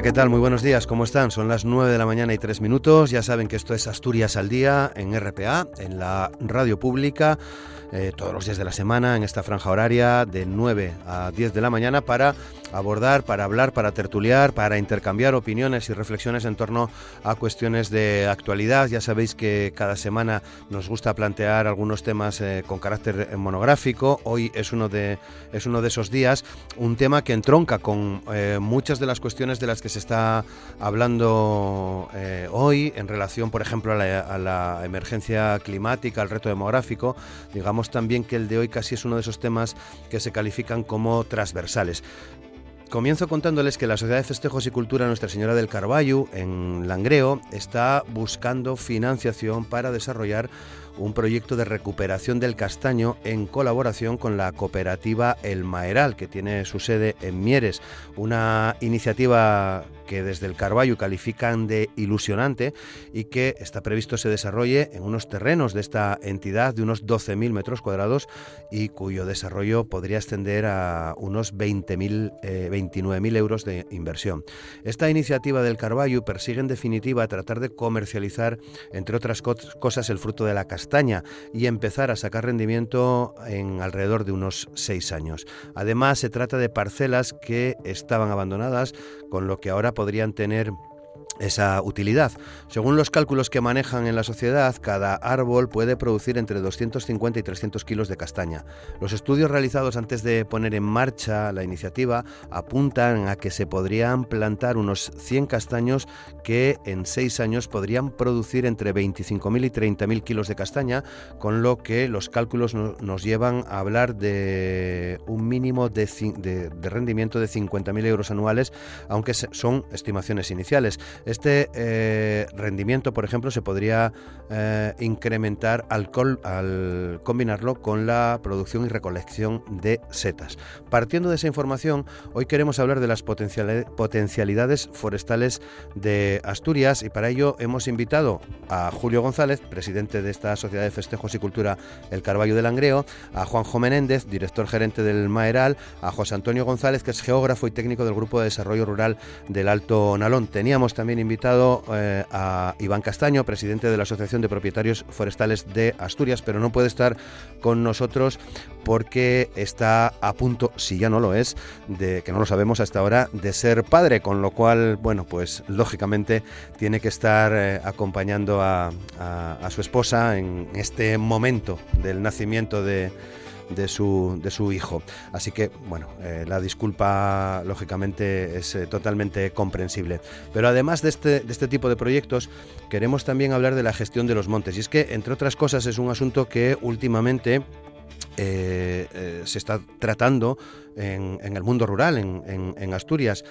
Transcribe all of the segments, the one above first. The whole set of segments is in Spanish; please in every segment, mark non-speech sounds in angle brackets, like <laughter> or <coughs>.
Hola, ¿qué tal? Muy buenos días, ¿cómo están? Son las 9 de la mañana y 3 minutos. Ya saben que esto es Asturias al Día en RPA, en la radio pública, eh, todos los días de la semana, en esta franja horaria de 9 a 10 de la mañana para abordar, para hablar, para tertuliar, para intercambiar opiniones y reflexiones en torno a cuestiones de actualidad. Ya sabéis que cada semana nos gusta plantear algunos temas eh, con carácter monográfico. Hoy es uno de es uno de esos días, un tema que entronca con eh, muchas de las cuestiones de las que se está hablando eh, hoy en relación, por ejemplo, a la emergencia climática, al reto demográfico. Digamos también que el de hoy casi es uno de esos temas que se califican como transversales. Comienzo contándoles que la Sociedad de Festejos y Cultura Nuestra Señora del Carballo, en Langreo, está buscando financiación para desarrollar un proyecto de recuperación del castaño en colaboración con la cooperativa El Maeral, que tiene su sede en Mieres. Una iniciativa que desde el Carballo califican de ilusionante y que está previsto se desarrolle en unos terrenos de esta entidad de unos 12.000 metros cuadrados y cuyo desarrollo podría ascender a unos 20.000, eh, 29.000 euros de inversión. Esta iniciativa del Carballo persigue en definitiva tratar de comercializar, entre otras cosas, el fruto de la castaña y empezar a sacar rendimiento en alrededor de unos seis años. Además, se trata de parcelas que estaban abandonadas, con lo que ahora podrían tener esa utilidad. Según los cálculos que manejan en la sociedad, cada árbol puede producir entre 250 y 300 kilos de castaña. Los estudios realizados antes de poner en marcha la iniciativa apuntan a que se podrían plantar unos 100 castaños que en seis años podrían producir entre 25.000 y 30.000 kilos de castaña, con lo que los cálculos nos llevan a hablar de un mínimo de, de, rendimiento de 50.000 euros anuales, aunque son estimaciones iniciales. Este eh, rendimiento, por ejemplo, se podría eh, incrementar al, al, combinarlo con la producción y recolección de setas. Partiendo de esa información, hoy queremos hablar de las potencialidades forestales de Asturias y para ello hemos invitado a Julio González, presidente de esta Sociedad de Festejos y Cultura El Carballo del Langreo, a Juanjo Menéndez, director gerente del Maeral, a José Antonio González, que es geógrafo y técnico del Grupo de Desarrollo Rural del Alto Nalón. Teníamos también invitado eh, a Iván Castaño, presidente de la Asociación de Propietarios Forestales de Asturias, pero no puede estar con nosotros porque está a punto, si ya no lo es, de que no lo sabemos hasta ahora, de ser padre, con lo cual, bueno, pues lógicamente tiene que estar eh, acompañando a, su esposa en este momento del nacimiento de de su, de su hijo. Así que, bueno, eh, la disculpa, lógicamente, es eh, totalmente comprensible. Pero además de este, de este tipo de proyectos, queremos también hablar de la gestión de los montes. Y es que, entre otras cosas, es un asunto que últimamente... Eh, se está tratando en, en, el mundo rural, en, en Asturias.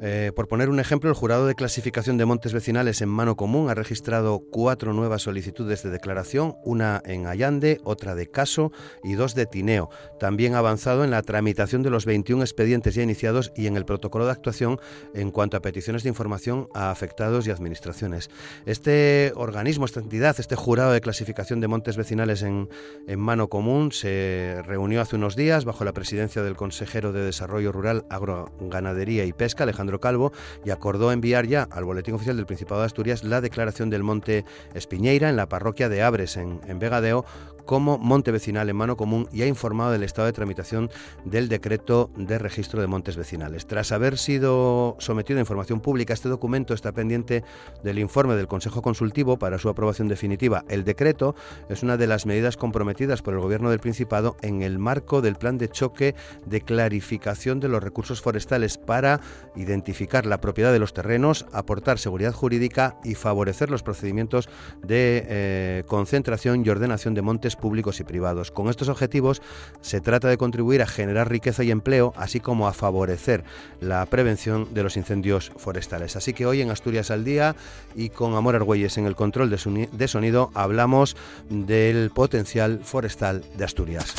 Eh, por poner un ejemplo, el jurado de clasificación de montes vecinales en mano común ha registrado cuatro nuevas solicitudes de declaración, una en Allande, otra de Caso y dos de Tineo. También ha avanzado en la tramitación de los 21 expedientes ya iniciados y en el protocolo de actuación en cuanto a peticiones de información a afectados y administraciones. Este organismo, esta entidad, este jurado de clasificación de montes vecinales en, en mano común se reunió hace unos días bajo la presidencia del consejero de Desarrollo Rural, Agroganadería y Pesca, Alejandro Calvo y acordó enviar ya al Boletín Oficial del Principado de Asturias la declaración del Monte Espiñeira en la parroquia de Abres, en, en Vegadeo, como monte vecinal en mano común y ha informado del estado de tramitación del decreto de registro de montes vecinales. Tras haber sido sometido a información pública, este documento está pendiente del informe del Consejo Consultivo para su aprobación definitiva. El decreto es una de las medidas comprometidas por el Gobierno del Principado en el marco del plan de choque de clarificación de los recursos forestales para identificar la propiedad de los terrenos, aportar seguridad jurídica y favorecer los procedimientos de eh, concentración y ordenación de montes públicos y privados. Con estos objetivos se trata de contribuir a generar riqueza y empleo, así como a favorecer la prevención de los incendios forestales. Así que hoy en Asturias al Día y con Amor Argüelles en el control de sonido hablamos del potencial forestal de Asturias.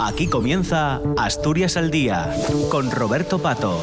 Aquí comienza Asturias al Día con Roberto Pato.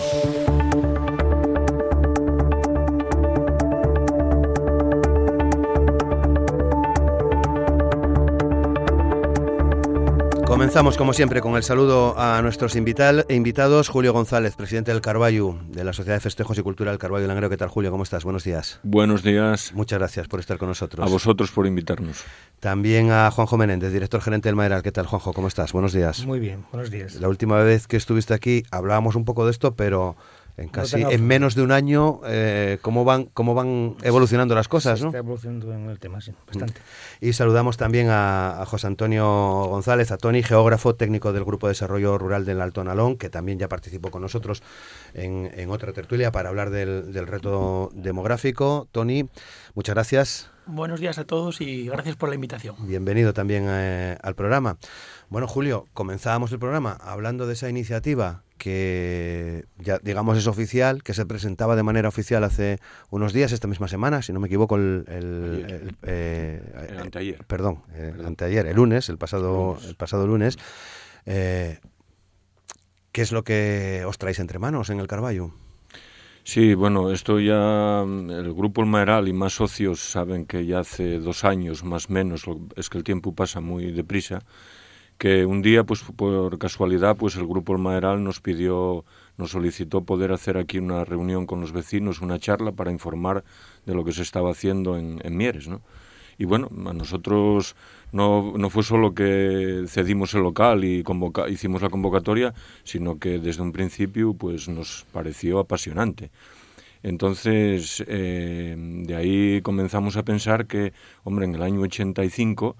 Comenzamos, como siempre, con el saludo a nuestros invitados. Julio González, presidente del Carballo, de la Sociedad de Festejos y Cultura del Carballo Langreo. ¿Qué tal, Julio? ¿Cómo estás? Buenos días. Buenos días. Muchas gracias por estar con nosotros. A vosotros por invitarnos. También a Juanjo Menéndez, director gerente del Maderal. ¿Qué tal, Juanjo? ¿Cómo estás? Buenos días. Muy bien, buenos días. La última vez que estuviste aquí hablábamos un poco de esto, pero en casi en menos de un año eh, cómo van cómo van evolucionando las cosas, Se ¿no? Está evolucionando en el tema, sí, bastante. Y saludamos también a, José Antonio González, a Tony, geógrafo técnico del Grupo de Desarrollo Rural del Alto Nalón, que también ya participó con nosotros en, en otra tertulia para hablar del, del reto demográfico. Tony, muchas gracias. Buenos días a todos y gracias por la invitación. Bienvenido también eh, al programa. Bueno, Julio, comenzábamos el programa hablando de esa iniciativa que ya digamos es oficial, que se presentaba de manera oficial hace unos días, esta misma semana, si no me equivoco, el, el, el, eh, el anteayer. Perdón, anteayer, el lunes, el pasado, lunes. el pasado lunes. Eh, ¿Qué es lo que os traéis entre manos en el Carballo? Sí, bueno, esto ya el grupo El Maeral y más socios saben que ya hace dos años más o menos, es que el tiempo pasa muy deprisa, que un día, pues por casualidad, pues el grupo El Maeral nos pidió, nos solicitó poder hacer aquí una reunión con los vecinos, una charla para informar de lo que se estaba haciendo en, en Mieres, ¿no? Y bueno, a nosotros no, no fue solo que cedimos el local y convoca, hicimos la convocatoria, sino que desde un principio pues nos pareció apasionante. Entonces, eh, de ahí comenzamos a pensar que, hombre, en el año 85,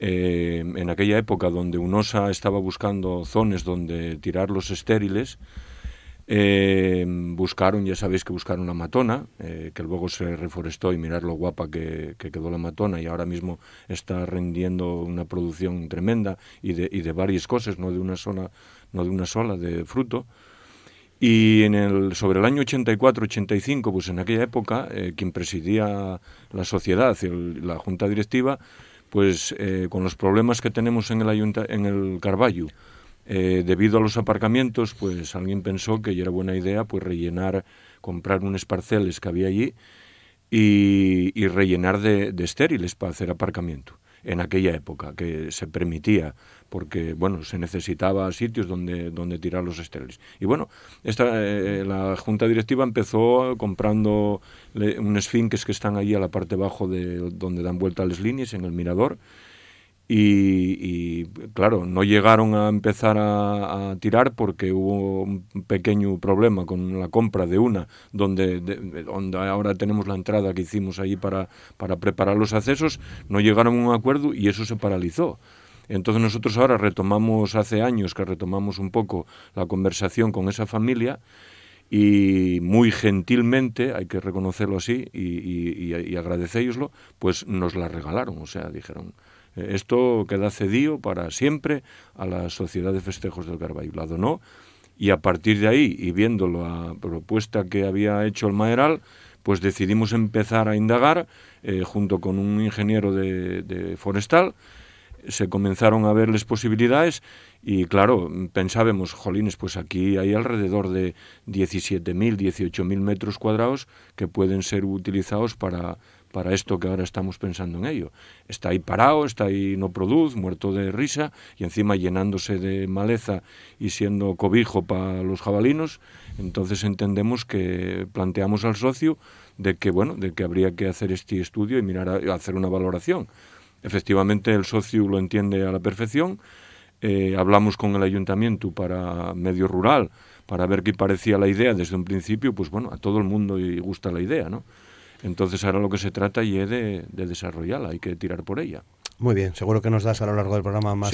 eh, en aquella época donde UNOSA estaba buscando zonas donde tirar los estériles, eh, buscaron, ya sabéis que buscaron la matona, eh, que luego se reforestó y mirar lo guapa que, que, quedó la matona y ahora mismo está rendiendo una producción tremenda y de, y de varias cosas, no de una sola, no de una sola, de fruto. Y en el, sobre el año 84-85, pues en aquella época, quien presidía la sociedad, la junta directiva, pues eh, con los problemas que tenemos en el, ayunta, en el Carballo, eh, debido a los aparcamientos, pues alguien pensó que era buena idea pues rellenar, comprar unos parceles que había allí y, rellenar de, estériles para hacer aparcamiento en aquella época, que se permitía, porque bueno, se necesitaba sitios donde, donde tirar los estériles. Y bueno, esta, eh, la junta directiva empezó comprando unos finques que están ahí a la parte bajo de donde dan vuelta las líneas, en el mirador, y, y, claro, no llegaron a empezar a, tirar porque hubo un pequeño problema con la compra de una, donde, de, donde ahora tenemos la entrada que hicimos ahí para, para preparar los accesos, no llegaron a un acuerdo y eso se paralizó. Entonces nosotros ahora retomamos, hace años que retomamos un poco la conversación con esa familia y muy gentilmente, hay que reconocerlo así y, y, pues nos la regalaron, o sea, dijeron, esto queda cedido para siempre a la Sociedad de Festejos del Carballo. Donó y a partir de ahí, y viendo la propuesta que había hecho el Maeral, pues decidimos empezar a indagar eh, junto con un ingeniero de, de, forestal. Se comenzaron a ver las posibilidades y claro, pensábamos, jolines, pues aquí hay alrededor de 17.000, 18.000 metros cuadrados que pueden ser utilizados para, para esto que ahora estamos pensando en ello. Está ahí parado, está ahí no produce, muerto de risa y encima llenándose de maleza y siendo cobijo para los jabalinos, entonces entendemos que planteamos al socio de que bueno, de que habría que hacer este estudio y mirar hacer una valoración. efectivamente el socio lo entiende a la perfección. Eh, hablamos con el ayuntamiento para medio rural para ver qué parecía la idea desde un principio, pues bueno, a todo el mundo le gusta la idea, ¿no? Entonces ahora lo que se trata y es de, desarrollarla, hay que tirar por ella. Muy bien, seguro que nos das a lo largo del programa más,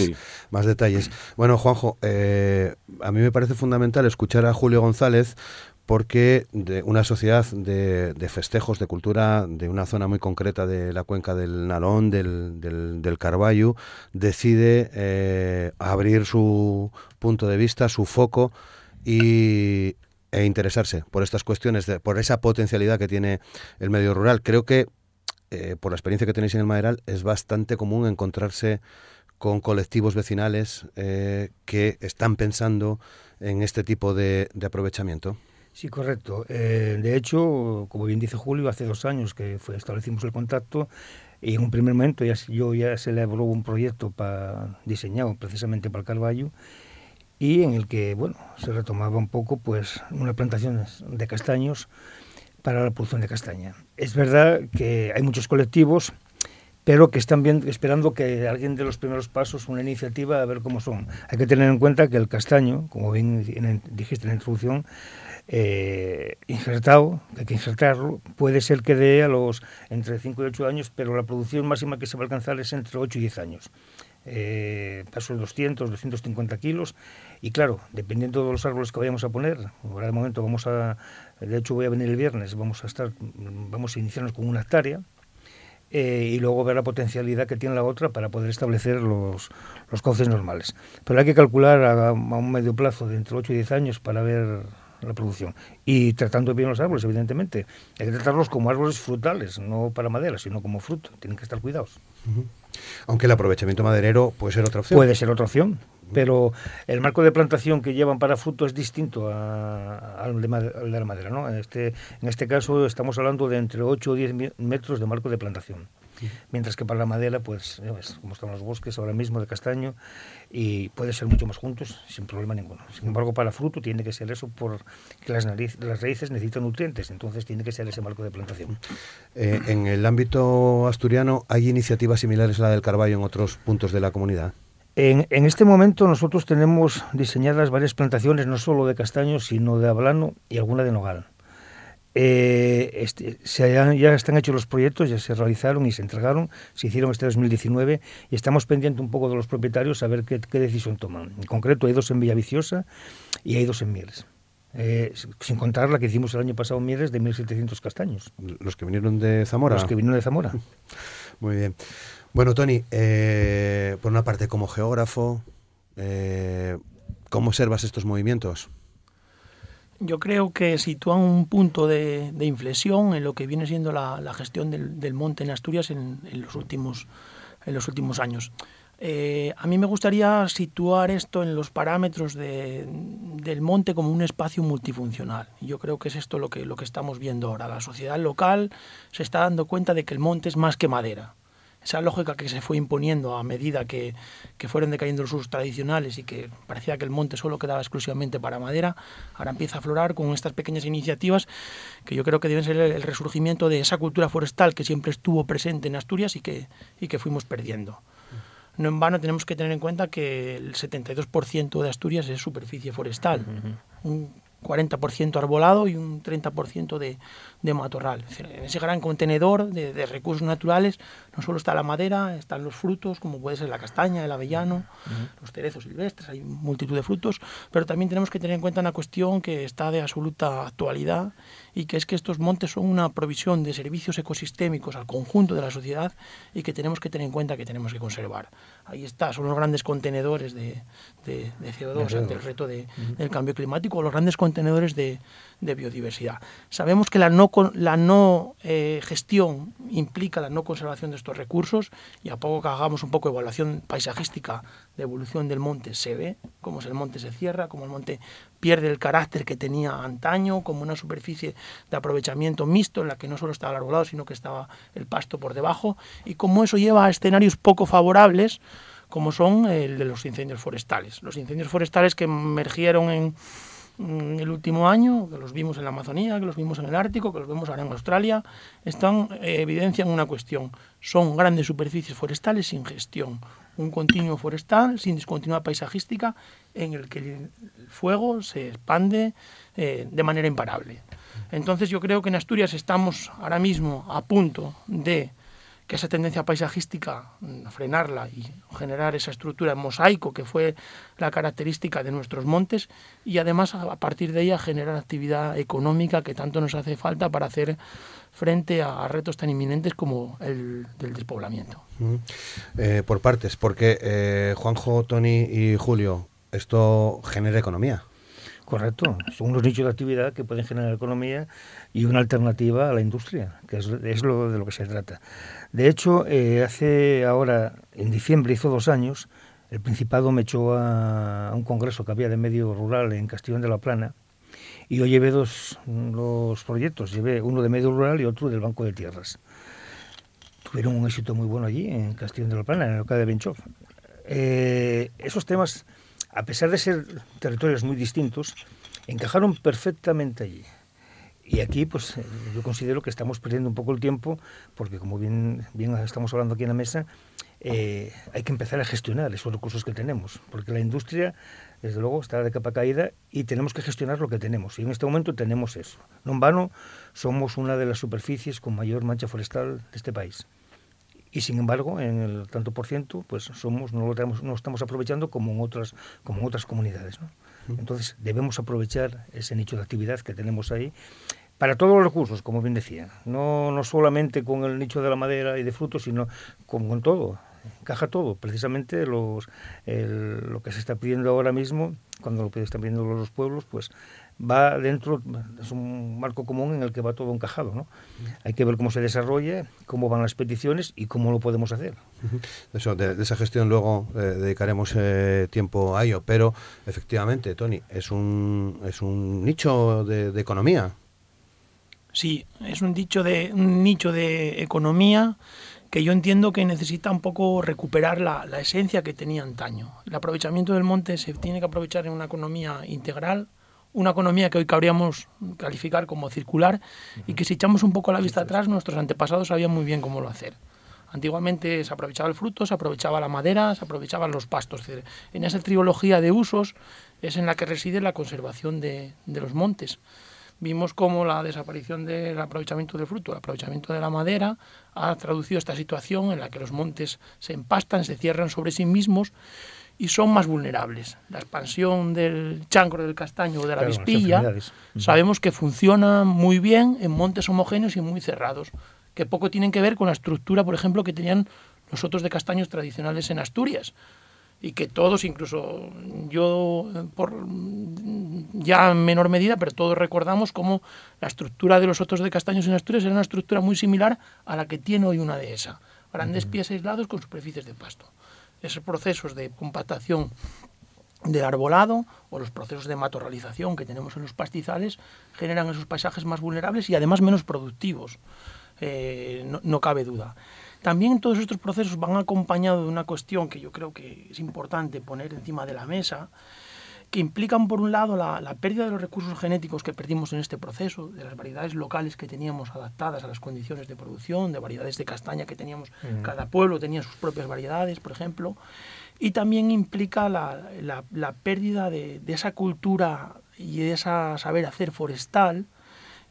más detalles. <clears throat> Bueno, Juanjo, eh, a mí me parece fundamental escuchar a Julio González porque de una sociedad de, festejos, de cultura, de una zona muy concreta de la cuenca del Nalón, del, del, Carballo, decide eh, abrir su punto de vista, su foco y, e interesarse por estas cuestiones, de, por esa potencialidad que tiene el medio rural. Creo que, eh, por la experiencia que tenéis en el Maderal, es bastante común encontrarse con colectivos vecinales eh, que están pensando en este tipo de, aprovechamiento. Sí, correcto. Eh, de hecho, como bien dice Julio, hace dos años que fue, establecimos el contacto y en un primer momento ya, yo ya se elaboró un proyecto para, diseñado precisamente para el Carballo y en el que bueno se retomaba un poco pues una plantación de castaños para la producción de castaña. Es verdad que hay muchos colectivos, pero que están bien, esperando que alguien de los primeros pasos, una iniciativa, a ver cómo son. Hay que tener en cuenta que el castaño, como bien dijiste en la introducción, eh, injertado, hay que injertarlo, puede ser que dé a los entre 5 y 8 años, pero la producción máxima que se va a alcanzar es entre 8 y 10 años eh, paso de 200, 250 kilos. Y claro, dependiendo de los árboles que vayamos a poner, ahora de momento vamos a, de hecho voy a venir el viernes, vamos a estar, vamos a iniciarnos con una hectárea. Eh, y luego ver la potencialidad que tiene la otra para poder establecer los, los cauces normales. Pero hay que calcular a, a un medio plazo de entre 8 y 10 años para ver la producción. Y tratando bien los árboles, evidentemente. Hay que tratarlos como árboles frutales, no para madera, sino como fruto. Tienen que estar cuidados. Aunque el aprovechamiento maderero puede ser otra opción. Puede ser otra opción, pero el marco de plantación que llevan para fruto es distinto al de, la madera. ¿no? Este, en este caso estamos hablando de entre 8 o 10 metros de marco de plantación. Mientras que para la madera, pues, como están los bosques ahora mismo de castaño, y puede ser mucho más juntos sin problema ninguno. Sin embargo, para fruto tiene que ser eso porque las, las raíces necesitan nutrientes, entonces tiene que ser ese marco de plantación. Eh, en el ámbito asturiano, ¿hay iniciativas similares a la del Carballo en otros puntos de la comunidad? En, en, este momento nosotros tenemos diseñadas varias plantaciones, no solo de castaño, sino de ablano y alguna de nogal. Eh, este, se ya están hechos los proyectos, ya se realizaron y se entregaron, se hicieron este 2019 y estamos pendientes un poco de los propietarios a ver qué, decisión toman. En concreto hay dos en Villaviciosa y hay dos en Mieres. Eh, sin contar la que hicimos el año pasado en Mieres de 1.700 castaños. ¿Los que vinieron de Zamora? Los que vinieron de Zamora. <laughs> Muy bien. Bueno, Tony, eh, por una parte, como geógrafo, ¿cómo observas estos movimientos? Yo creo que sitúan un punto de, inflexión en lo que viene siendo la, gestión del, monte en Asturias en, los, últimos, años. Eh, a mí me gustaría situar esto en los parámetros del monte como un espacio multifuncional. Yo creo que es esto lo que, lo que estamos viendo ahora. La sociedad local se está dando cuenta de que el monte es más que madera esa lógica que se fue imponiendo a medida que, fueron decayendo los usos tradicionales y que parecía que el monte solo quedaba exclusivamente para madera, ahora empieza a aflorar con estas pequeñas iniciativas que yo creo que deben ser el, resurgimiento de esa cultura forestal que siempre estuvo presente en Asturias y que, y que fuimos perdiendo. No en vano tenemos que tener en cuenta que el 72% de Asturias es superficie forestal. 40% arbolado y un 30% de, de matorral. En ese gran contenedor de, recursos naturales no solo está la madera, están los frutos, como puede ser la castaña, el avellano, los cerezos silvestres, hay multitud de frutos, pero también tenemos que tener en cuenta una cuestión que está de absoluta actualidad y que es que estos montes son una provisión de servicios ecosistémicos al conjunto de la sociedad y que tenemos que tener en cuenta que tenemos que conservar. Ahí está, son los grandes contenedores de, de, CO2 ante el reto de, del cambio climático, los grandes contenedores de, de biodiversidad. Sabemos que la no, la no eh, gestión implica la no conservación de estos recursos y a poco que hagamos un poco de evaluación paisajística de evolución del monte se ve cómo el monte se cierra, cómo el monte pierde el carácter que tenía antaño, como una superficie de aprovechamiento mixto en la que no solo estaba el arbolado, sino que estaba el pasto por debajo y cómo eso lleva a escenarios poco favorables como son el de los incendios forestales. Los incendios forestales que emergieron en mm, el último año, que los vimos en la Amazonía, que los vimos en el Ártico, que los vemos ahora en Australia, están eh, evidencian una cuestión. Son grandes superficies forestales sin gestión, un continuo forestal sin discontinuidad paisajística en el que el fuego se expande eh, de manera imparable. Entonces yo creo que en Asturias estamos ahora mismo a punto de que esa tendencia paisajística, mm, frenarla y generar esa estructura en mosaico que fue la característica de nuestros montes y además a partir de ella generar actividad económica que tanto nos hace falta para hacer frente a retos tan inminentes como el del despoblamiento. Eh, por partes, porque eh, Juanjo, Tony y Julio, esto genera economía. Correcto, son unos nichos de actividad que pueden generar economía y una alternativa a la industria, que es, lo de lo que se trata. De hecho, eh, hace ahora, en diciembre, hizo dos años, el Principado me echó a, un congreso que había de medio rural en Castellón de la Plana y yo llevé dos los proyectos, llevé uno de medio rural y otro del Banco de Tierras. Tuvieron un éxito muy bueno allí, en Castellón de la Plana, en el local de Benchov. Eh, esos temas a pesar de ser territorios muy distintos, encajaron perfectamente allí. Y aquí, pues eh, yo considero que estamos perdiendo un poco el tiempo, porque como bien, bien estamos hablando aquí en la mesa, eh, hay que empezar a gestionar esos recursos que tenemos, porque la industria, desde luego, está de capa caída y tenemos que gestionar lo que tenemos. Y en este momento tenemos eso. No en vano, somos una de las superficies con mayor mancha forestal de este país y sin embargo en el tanto por ciento pues somos no lo tenemos, no estamos aprovechando como en otras como en otras comunidades entonces debemos aprovechar ese nicho de actividad que tenemos ahí para todos los recursos como bien decía. No no solamente con el nicho de la madera y de frutos sino con todo. Encaja todo. Precisamente los lo que se está pidiendo ahora mismo cuando lo están pidiendo los pueblos pues va dentro, es un marco común en el que va todo encajado. ¿no? Hay que ver cómo se desarrolla, cómo van las peticiones y cómo lo podemos hacer. Eso, de, esa gestión luego eh, dedicaremos eh, tiempo a ello, pero efectivamente, Tony, es un, es un nicho de, economía. Sí, es un, dicho de, un nicho de economía que yo entiendo que necesita un poco recuperar la, la esencia que tenía antaño. El aprovechamiento del monte se tiene que aprovechar en una economía integral, una economía que hoy cabríamos calificar como circular y que si echamos un poco la vista atrás, nuestros antepasados sabían muy bien cómo lo hacer. Antiguamente se aprovechaba el fruto, se aprovechaba la madera, se aprovechaban los pastos. En esa trilogía de usos es en la que reside la conservación de, los montes. Vimos cómo la desaparición del aprovechamiento del fruto, el aprovechamiento de la madera, ha traducido esta situación en la que los montes se empastan, se cierran sobre sí mismos y son más vulnerables. La expansión del chancro del castaño o de la vispilla sabemos que funciona muy bien en montes homogéneos y muy cerrados, que poco tienen que ver con la estructura, por ejemplo, que tenían los otros de castaños tradicionales en Asturias. Y que todos, incluso yo por ya en menor medida, pero todos recordamos cómo la estructura de los otros de castaños en Asturias era una estructura muy similar a la que tiene hoy una dehesa. Grandes pies aislados con superficies de pasto esos procesos de compactación del arbolado o los procesos de matorralización que tenemos en los pastizales generan esos paisajes más vulnerables y además menos productivos, eh, no, cabe duda. También todos estos procesos van acompañados de una cuestión que yo creo que es importante poner encima de la mesa, que implican, por un lado, la, pérdida de los recursos genéticos que perdimos en este proceso, de las variedades locales que teníamos adaptadas a las condiciones de producción, de variedades de castaña que teníamos, cada pueblo tenía sus propias variedades, por ejemplo, y también implica la, pérdida de, esa cultura y de esa saber hacer forestal,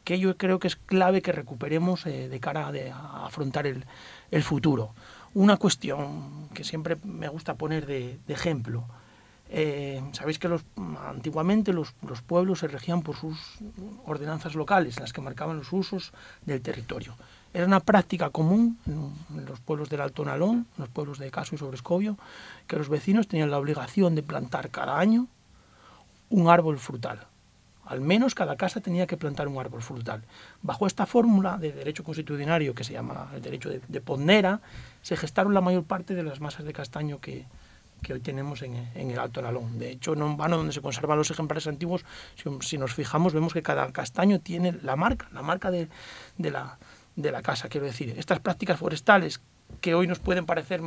que yo creo que es clave que recuperemos eh, de cara a, afrontar el, futuro. Una cuestión que siempre me gusta poner de ejemplo, eh, Sabéis que los, antiguamente los, los, pueblos se regían por sus ordenanzas locales, las que marcaban los usos del territorio. Era una práctica común en, los pueblos del Alto Nalón, en los pueblos de Caso y Sobrescobio, que los vecinos tenían la obligación de plantar cada año un árbol frutal. Al menos cada casa tenía que plantar un árbol frutal. Bajo esta fórmula de derecho constitucionario que se llama el derecho de, de Pondera, se gestaron la mayor parte de las masas de castaño que, que hoy tenemos en, el Alto Nalón. De hecho, en vano donde se conservan los ejemplares antiguos, si, nos fijamos, vemos que cada castaño tiene la marca, la marca de, la, de la casa, quiero decir. Estas prácticas forestales que hoy nos pueden parecer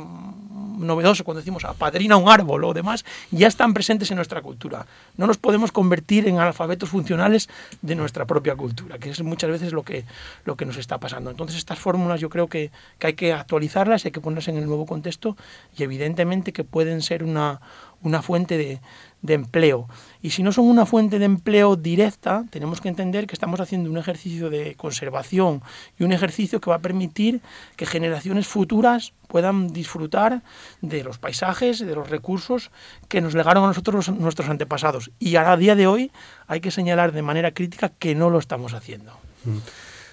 novedoso cuando decimos apadrina un árbol o demás, ya están presentes en nuestra cultura. No nos podemos convertir en alfabetos funcionales de nuestra propia cultura, que es muchas veces lo que, lo que nos está pasando. Entonces estas fórmulas yo creo que, que hay que actualizarlas, hay que ponerlas en el nuevo contexto y evidentemente que pueden ser una, una fuente de, de empleo. Y si no son una fuente de empleo directa, tenemos que entender que estamos haciendo un ejercicio de conservación y un ejercicio que va a permitir que generaciones futuras puedan disfrutar de los paisajes, de los recursos que nos legaron a nosotros nuestros antepasados. Y a día de hoy hay que señalar de manera crítica que no lo estamos haciendo. Mm.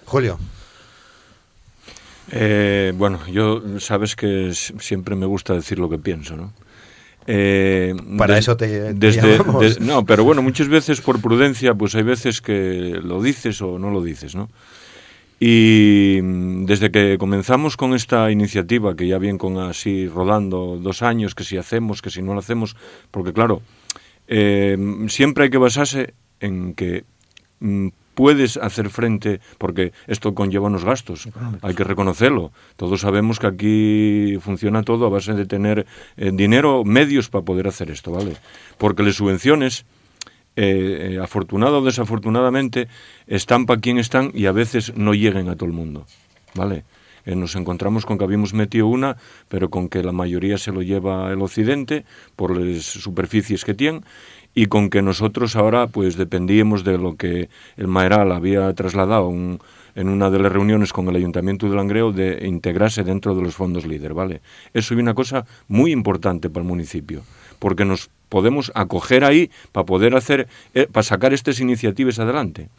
Julio. Eh, bueno, yo sabes que siempre me gusta decir lo que pienso, ¿no? Eh, Para eso te, desde, No, pero bueno, muchas veces por prudencia, pues hay veces que lo dices o no lo dices, ¿no? Y mm, desde que comenzamos con esta iniciativa, que ya viene con así rodando dos años, que si hacemos, que si no lo hacemos, porque claro, eh, siempre hay que basarse en que mm, puedes hacer frente, porque esto conlleva unos gastos, hay que reconocerlo. Todos sabemos que aquí funciona todo a base de tener eh, dinero, medios para poder hacer esto, ¿vale? Porque las subvenciones, eh, eh, afortunado o desafortunadamente, están para quien están y a veces no lleguen a todo el mundo, ¿vale? nos encontramos con que habíamos metido una, pero con que la mayoría se lo lleva el occidente por las superficies que tiene y con que nosotros ahora pues dependíamos de lo que el Maeral había trasladado en una de las reuniones con el Ayuntamiento de Langreo de integrarse dentro de los fondos líder, ¿vale? Eso es una cosa muy importante para el municipio, porque nos podemos acoger ahí para poder hacer, eh, para sacar estas iniciativas adelante.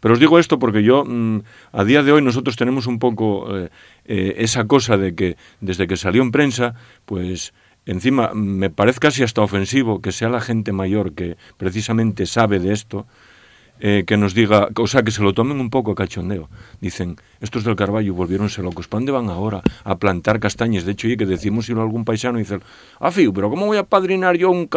Pero os digo esto porque yo, mm, a día de hoy, nosotros tenemos un poco eh, eh, esa cosa de que desde que salió en prensa, pues encima me parece casi hasta ofensivo que sea la gente mayor que precisamente sabe de esto, eh, que nos diga, o sea, que se lo tomen un poco a cachondeo. Dicen, estos del Carballo volvieronse locos, ¿para dónde van ahora? A plantar castañas. De hecho, y que decimos ir a algún paisano y dicen, ah, fiu, pero ¿cómo voy a padrinar yo un,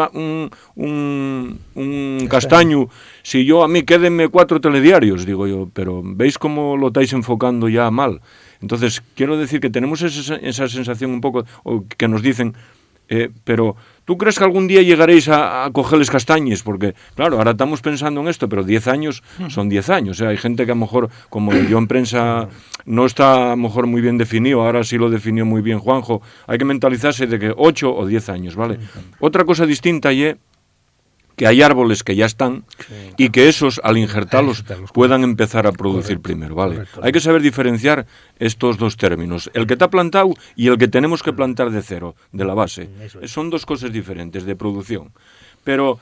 un, un, castaño si yo a mí quédenme cuatro telediarios? Digo yo, pero ¿veis cómo lo estáis enfocando ya mal? Entonces, quiero decir que tenemos esa, esa sensación un poco, o que nos dicen, eh, pero ¿tú crees que algún día llegaréis a, cogerles castañes? Porque, claro, ahora estamos pensando en esto, pero 10 años son 10 años. ¿eh? Hay gente que a lo mejor, como yo en prensa, no está a lo mejor muy bien definido, ahora sí lo definió muy bien Juanjo. Hay que mentalizarse de que 8 o 10 años, ¿vale? Otra cosa distinta y que hay árboles que ya están y que esos, al injertarlos, puedan empezar a producir primero, ¿vale? Hay que saber diferenciar estos dos términos, el que está plantado y el que tenemos que plantar de cero, de la base. Son dos cosas diferentes de producción. Pero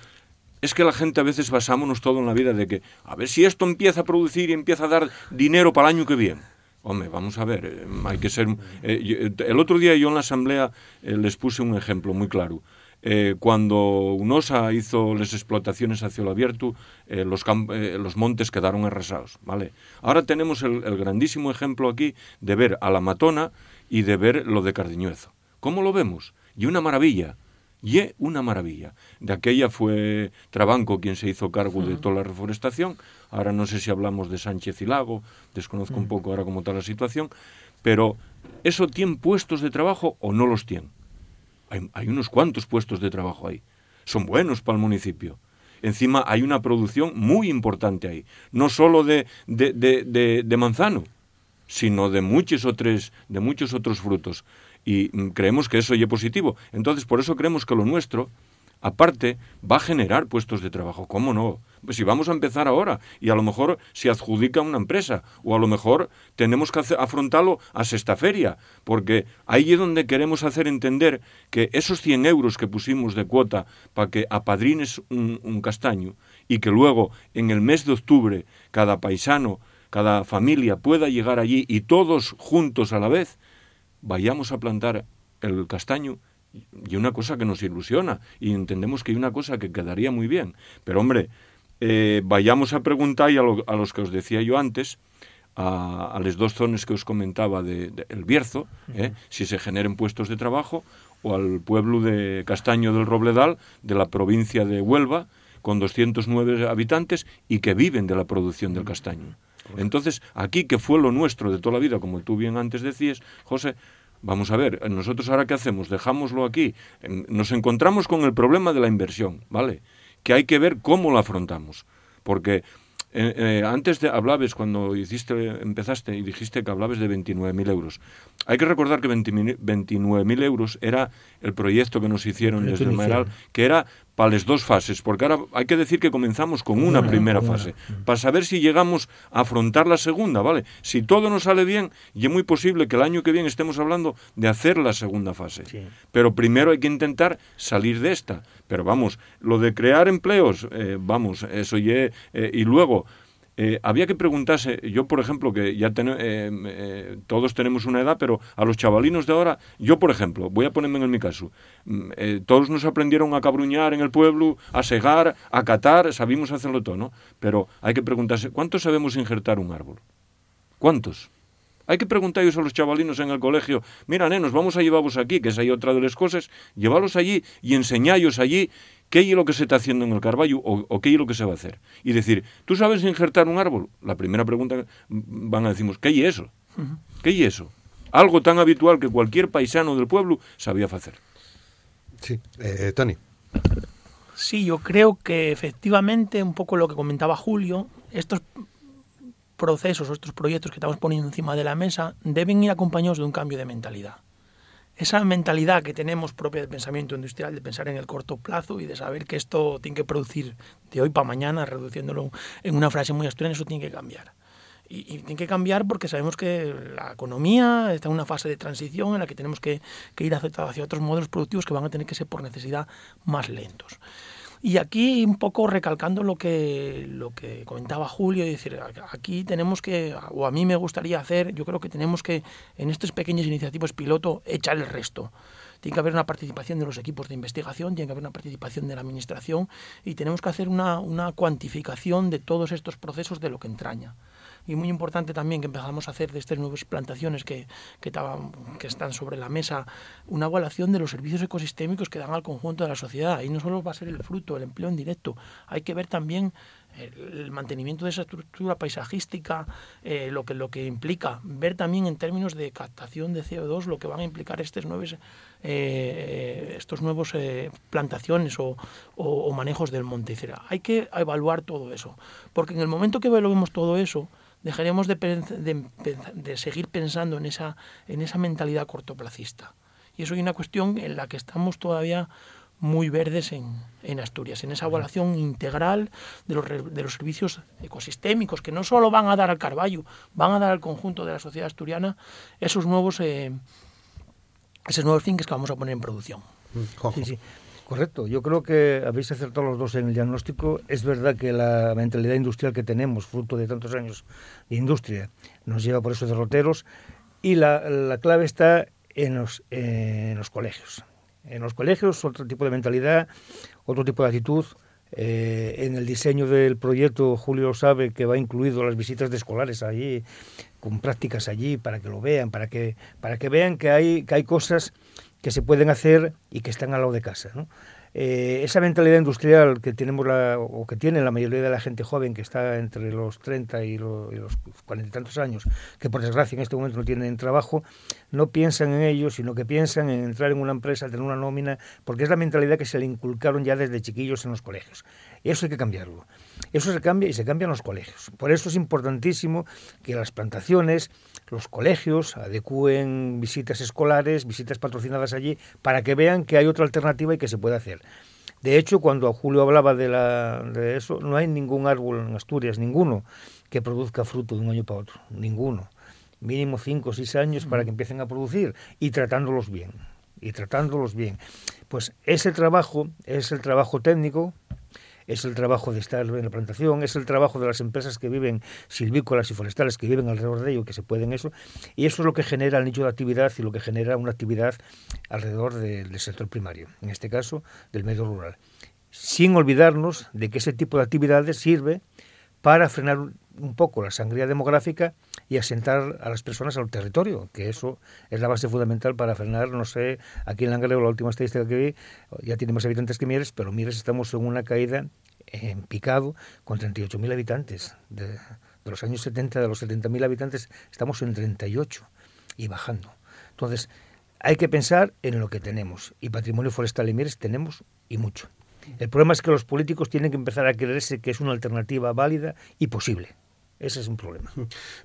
es que la gente a veces basámonos todo en la vida de que, a ver si esto empieza a producir y empieza a dar dinero para el año que viene. Hombre, vamos a ver, eh, hay que ser... Eh, el otro día yo en la asamblea eh, les puse un ejemplo muy claro. Eh, cuando UNOSA hizo las explotaciones a cielo abierto, eh, los, eh, los, montes quedaron arrasados. ¿vale? Ahora tenemos el, grandísimo ejemplo aquí de ver a la Matona y de ver lo de Cardiñuezo. ¿Cómo lo vemos? Y una maravilla. Y una maravilla. De aquella fue Trabanco quien se hizo cargo de toda la reforestación. Ahora no sé si hablamos de Sánchez y Lago, desconozco un poco ahora cómo está la situación, pero ¿eso tiene puestos de trabajo o no los tiene? Hay, unos cuantos puestos de trabajo ahí. Son buenos para el municipio. Encima hay una producción muy importante ahí. No solo de, de, manzano, sino de muchos, otros, de muchos otros frutos. Y mm, creemos que eso es positivo. Entonces, por eso creemos que lo nuestro aparte, va a generar puestos de trabajo. ¿Cómo no? Pues si vamos a empezar ahora y a lo mejor se adjudica una empresa o a lo mejor tenemos que afrontarlo a sexta feria, porque ahí es donde queremos hacer entender que esos 100 euros que pusimos de cuota para que apadrines un, un castaño y que luego en el mes de octubre cada paisano, cada familia pueda llegar allí y todos juntos a la vez vayamos a plantar el castaño y una cosa que nos ilusiona y entendemos que hay una cosa que quedaría muy bien. Pero hombre, eh, vayamos a preguntar y a, los que os decía yo antes, a, a las dos zonas que os comentaba del de, el Bierzo, eh, si se generen puestos de trabajo, o al pueblo de Castaño del Robledal, de la provincia de Huelva, con 209 habitantes y que viven de la producción del castaño. Entonces, aquí que fue lo nuestro de toda la vida, como tú bien antes decías, José, vamos a ver, nosotros ahora qué hacemos, dejámoslo aquí, nos encontramos con el problema de la inversión, ¿vale? Que hay que ver cómo la afrontamos, porque eh, eh, antes de, hablabas, cuando hiciste, empezaste y dijiste que hablabas de 29.000 euros. Hay que recordar que 29.000 euros era el proyecto que nos hicieron desde el Mayoral, que era para las dos fases, porque ahora hay que decir que comenzamos con una, primera fase, para saber si llegamos a afrontar la segunda, ¿vale? Si todo nos sale bien, y es muy posible que el año que viene estemos hablando de hacer la segunda fase. Pero primero hay que intentar salir de esta. Pero vamos, lo de crear empleos, eh, vamos, eso ya... Eh, y luego, eh, había que preguntarse, yo por ejemplo, que ya todos tenemos una edad, pero a los chavalinos de ahora, yo por ejemplo, voy a ponerme en mi caso, mm, todos nos aprendieron a cabruñar en el pueblo, a segar, a catar, sabimos hacerlo todo, ¿no? Pero hay que preguntarse, ¿cuántos sabemos injertar un árbol? ¿Cuántos? Hay que preguntarles a los chavalinos en el colegio, mira, nenos, vamos a llevarlos aquí, que es ahí otra de las cosas, llevarlos allí y enseñarlos allí qué es lo que se está haciendo en el Carballo o, qué es lo que se va a hacer. Y decir, ¿tú sabes injertar un árbol? La primera pregunta van a decirnos, ¿qué es eso? ¿Qué es eso? Algo tan habitual que cualquier paisano del pueblo sabía hacer. Sí, eh, Tony. Sí, yo creo que efectivamente, un poco lo que comentaba Julio, estos procesos o estos proyectos que estamos poniendo encima de la mesa deben ir acompañados de un cambio de mentalidad. Esa mentalidad que tenemos propia del pensamiento industrial, de pensar en el corto plazo y de saber que esto tiene que producir de hoy para mañana, reduciéndolo en una frase muy asturiana, eso tiene que cambiar. Y, y, tiene que cambiar porque sabemos que la economía está en una fase de transición en la que tenemos que, que ir hacia otros modelos productivos que van a tener que ser por necesidad más lentos. Y aquí un poco recalcando lo que, lo que comentaba Julio, decir, aquí tenemos que, o a mí me gustaría hacer, yo creo que tenemos que en estas pequeñas iniciativas piloto echar el resto. Tiene que haber una participación de los equipos de investigación, tiene que haber una participación de la administración y tenemos que hacer una, una cuantificación de todos estos procesos de lo que entraña y muy importante también que empezamos a hacer de estas nuevas plantaciones que, que, están sobre la mesa, una evaluación de los servicios ecosistémicos que dan al conjunto de la sociedad. Y no solo va a ser el fruto, el empleo en directo, hay que ver también el mantenimiento de esa estructura paisajística, eh, lo, que, lo que implica, ver también en términos de captación de CO2 lo que van a implicar estos nuevos, eh, estos nuevos eh, plantaciones o, o, manejos del monte. Hay que evaluar todo eso, porque en el momento que evaluemos todo eso, dejaremos de, de, seguir pensando en esa, en esa mentalidad cortoplacista. Y eso es una cuestión en la que estamos todavía muy verdes en, en Asturias, en esa evaluación integral de los, de los servicios ecosistémicos que no solo van a dar al Carballo, van a dar al conjunto de la sociedad asturiana esos nuevos, eh, esos nuevos finques que vamos a poner en producción. Mm, sí, sí. Correcto, yo creo que habéis acertado los dos en el diagnóstico. Es verdad que la mentalidad industrial que tenemos, fruto de tantos años de industria, nos lleva por esos derroteros y la, la clave está en los, en los colegios. En los colegios, otro tipo de mentalidad, otro tipo de actitud. Eh, en el diseño del proyecto, Julio sabe que va incluido las visitas de escolares allí, con prácticas allí, para que lo vean, para que, para que vean que hay, que hay cosas que se pueden hacer y que están al lado de casa. Eh, esa mentalidad industrial que tenemos la, o que tiene la mayoría de la gente joven que está entre los 30 y, los 40 y tantos años, que por desgracia en este momento no tienen trabajo, no piensan en ello, sino que piensan en entrar en una empresa, tener una nómina, porque es la mentalidad que se le inculcaron ya desde chiquillos en los colegios. Eso hay que cambiarlo. Eso se cambia y se cambia en los colegios. Por eso es importantísimo que las plantaciones, los colegios adecúen visitas escolares, visitas patrocinadas allí, para que vean que hay otra alternativa y que se puede hacer. De hecho, cuando Julio hablaba de, la, de eso, no hay ningún árbol en Asturias, ninguno, que produzca fruto de un año para otro. Ninguno. Mínimo cinco o seis años para que empiecen a producir y tratándolos bien. Y tratándolos bien. Pues ese trabajo es el trabajo técnico, es el trabajo de estar en la plantación, es el trabajo de las empresas que viven silvícolas y forestales que viven alrededor de ello, que se pueden eso, y eso es lo que genera el nicho de actividad y lo que genera una actividad alrededor del sector primario, en este caso del medio rural. Sin olvidarnos de que ese tipo de actividades sirve para frenar un poco la sangría demográfica y asentar a las personas al territorio, que eso es la base fundamental para frenar, no sé, aquí en Langreo la última estadística que vi, ya tiene más habitantes que Mieres, pero Mieres estamos en una caída en picado con 38.000 habitantes. De, de, los años 70, de los 70.000 habitantes, estamos en 38 y bajando. Entonces, Hay que pensar en lo que tenemos. Y patrimonio forestal y Mieres tenemos y mucho. El problema es que los políticos tienen que empezar a creerse que es una alternativa válida y posible. Ese es un problema.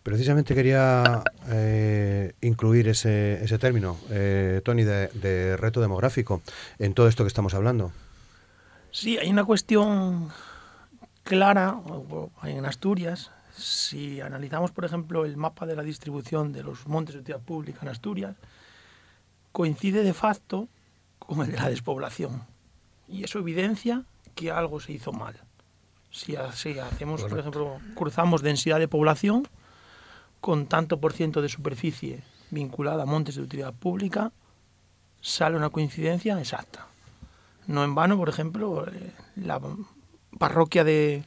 Precisamente quería eh, incluir ese, ese término, eh, Tony, de, de, reto demográfico en todo esto que estamos hablando. Sí, hay una cuestión clara en Asturias. Si analizamos, por ejemplo, el mapa de la distribución de los montes de utilidad pública en Asturias, coincide de facto con el de la despoblación. Y eso evidencia que algo se hizo mal. Si, hacemos, por ejemplo, cruzamos densidad de población con tanto por ciento de superficie vinculada a montes de utilidad pública, sale una coincidencia exacta. No en vano, por ejemplo, eh, la parroquia de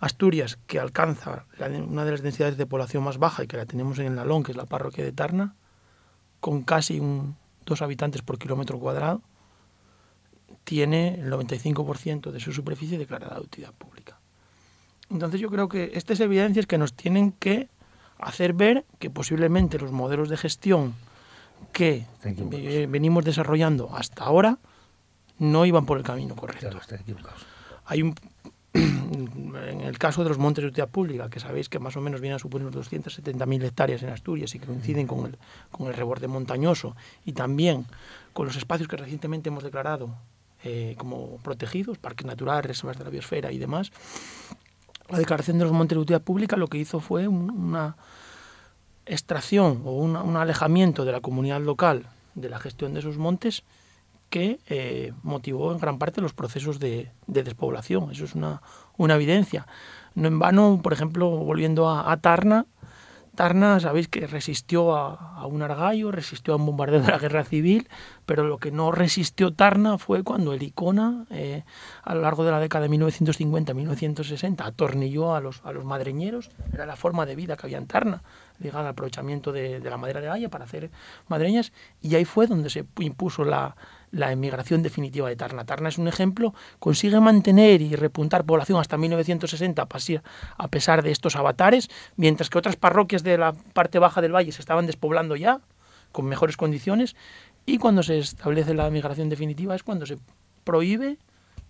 Asturias, que alcanza una de las densidades de población más baja y que la tenemos en el Lalón, que es la parroquia de Tarna, con casi un, dos habitantes por kilómetro cuadrado, tiene el 95% de su superficie declarada de utilidad pública. Entonces yo creo que estas evidencias que nos tienen que hacer ver que posiblemente los modelos de gestión que venimos desarrollando hasta ahora no iban por el camino correcto. Hay un, <clears throat> en el caso de los montes de utilidad pública, que sabéis que más o menos vienen a suponer unos 270.000 hectáreas en Asturias y que coinciden con el, con el reborde montañoso y también con los espacios que recientemente hemos declarado eh, como protegidos, parques naturales, reservas de la biosfera y demás, la declaración de los montes de utilidad pública lo que hizo fue una extracción o un alejamiento de la comunidad local de la gestión de esos montes que eh, motivó en gran parte los procesos de, despoblación. Eso es una, una, evidencia. No en vano, por ejemplo, volviendo a, a Tarna, Tarna, sabéis que resistió a, un argallo, resistió a un bombardeo de la guerra civil, pero lo que no resistió Tarna fue cuando el Icona, eh, a lo largo de la década de 1950-1960, atornilló a los, a los madreñeros. Era la forma de vida que había en Tarna, ligada al aprovechamiento de, de la madera de haya para hacer madreñas, y ahí fue donde se impuso la, la emigración definitiva de Tarna. Tarna es un ejemplo, consigue mantener y repuntar población hasta 1960 a pesar de estos avatares, mientras que otras parroquias de la parte baja del valle se estaban despoblando ya, con mejores condiciones, y cuando se establece la migración definitiva es cuando se prohíbe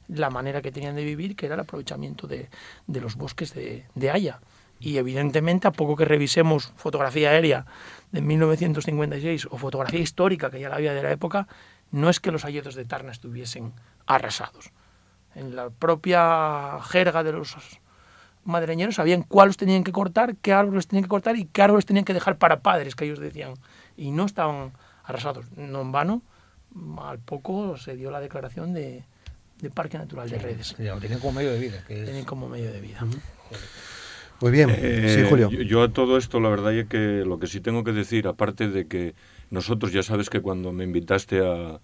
la manera que tenían de vivir, que era el aprovechamiento de, los bosques de, de Haya. Y evidentemente, a poco que revisemos fotografía aérea de 1956 o fotografía histórica, que ya la había de la época, no es que los hayedos de Tarna estuviesen arrasados. En la propia jerga de los madreñeros sabían cuáles tenían que cortar, qué árboles tenían que cortar y qué árboles tenían que dejar para padres, que ellos decían. Y no estaban arrasados. No en vano, al poco se dio la declaración de, Parque Natural de Redes. tienen como medio de vida. Tienen como medio de vida. Muy bien, sí, eh, Julio. Yo, yo, a todo esto, la verdad es que lo que sí tengo que decir, aparte de que nosotros ya sabes que cuando me invitaste a,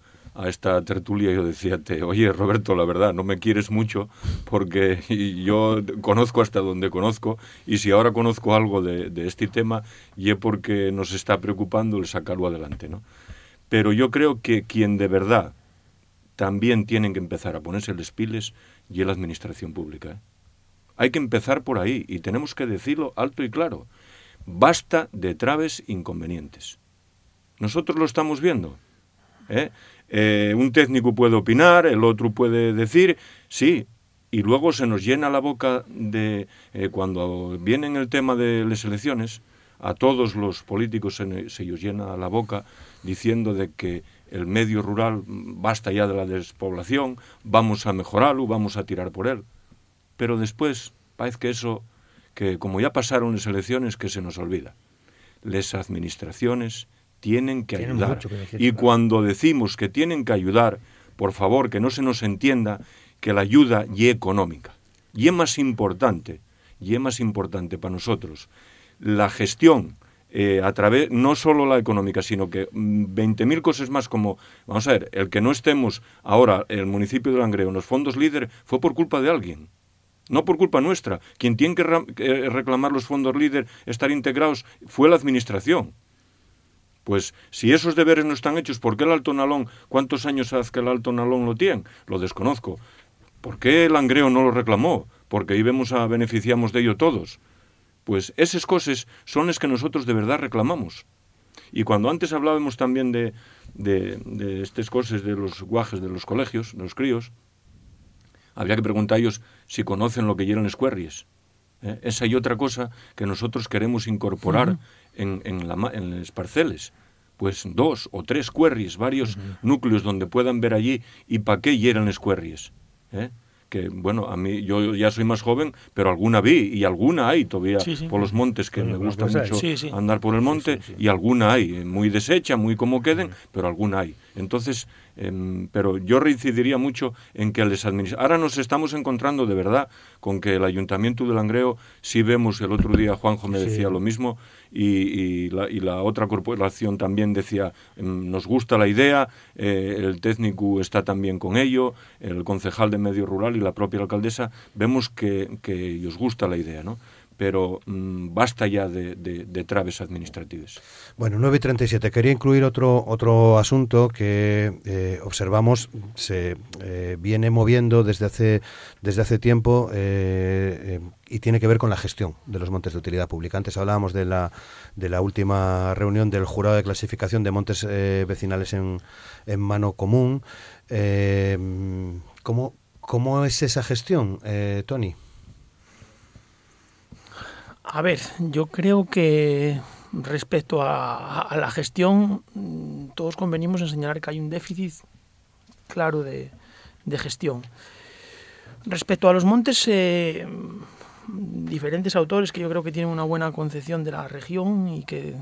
esta tertulia yo decía, oye Roberto, la verdad, no me quieres mucho porque <laughs> yo conozco hasta donde conozco y si ahora conozco algo de, este tema y es porque nos está preocupando el sacarlo adelante. ¿no? Pero yo creo que quien de verdad también tienen que empezar a ponerse los piles y es la administración pública. ¿eh? Hay que empezar por ahí y tenemos que decirlo alto y claro. Basta de traves inconvenientes. Nosotros lo estamos viendo. ¿eh? Eh, un técnico puede opinar, el otro puede decir, sí, y luego se nos llena la boca de, eh, cuando viene el tema de las elecciones, a todos los políticos se, se les llena la boca diciendo de que el medio rural basta ya de la despoblación, vamos a mejorarlo, vamos a tirar por él. Pero después parece que eso, que como ya pasaron las elecciones, que se nos olvida. Las administraciones tienen que ayudar. y cuando decimos que tienen que ayudar, por favor, que no se nos entienda que la ayuda y económica. Y es más importante, y es más importante para nosotros, la gestión eh, a través, no solo la económica, sino que 20.000 mm, cosas más como, vamos a ver, el que no estemos ahora, el municipio de Langreo, en los fondos líder, fue por culpa de alguien. No por culpa nuestra. Quien tiene que reclamar los fondos líder, estar integrados, fue la administración. Pues si esos deberes no están hechos, ¿por qué el Alto Nalón, cuántos años hace que el Alto Nalón lo tiene? Lo desconozco. ¿Por qué el Angreo no lo reclamó? Porque ahí a beneficiamos de ello todos. Pues esas cosas son las que nosotros de verdad reclamamos. Y cuando antes hablábamos también de, de, de estas cosas de los guajes de los colegios, de los críos, habría que preguntar a ellos si conocen lo que quieren escuerries. ¿Eh? Esa y otra cosa que nosotros queremos incorporar en, en, la, en los parceles. Pues dos o tres cuerries, varios núcleos donde puedan ver allí y para qué hieran escuerries. ¿eh? Que bueno, a mí yo ya soy más joven, pero alguna vi y alguna hay todavía por los montes que me gusta mucho andar por el monte y alguna hay, muy deshecha, muy como queden, pero alguna hay. Entonces, Em, pero yo reincidiría mucho en que les administra... Ahora nos estamos encontrando de verdad con que el Ayuntamiento de Langreo, si vemos, el otro día Juanjo me decía lo mismo, y, la, otra corporación también decía, em, nos gusta la idea, eh, el técnico está también con ello, el concejal de Medio Rural y la propia alcaldesa, vemos que, que os gusta la idea, ¿no? Pero mm, basta ya de, de, traves administrativas. Bueno, 9 y 37. Quería incluir otro, otro asunto que eh, observamos se eh, viene moviendo desde hace, desde hace tiempo eh, y tiene que ver con la gestión de los montes de utilidad pública. Antes hablábamos de la, de la última reunión del jurado de clasificación de montes vecinales en, en, mano común. ¿cómo, ¿Cómo es esa gestión, Tony? A ver, yo creo que respecto a, la gestión, todos convenimos en señalar que hay un déficit claro de, gestión. Respecto a los montes, eh, diferentes autores que yo creo que tienen una buena concepción de la región y que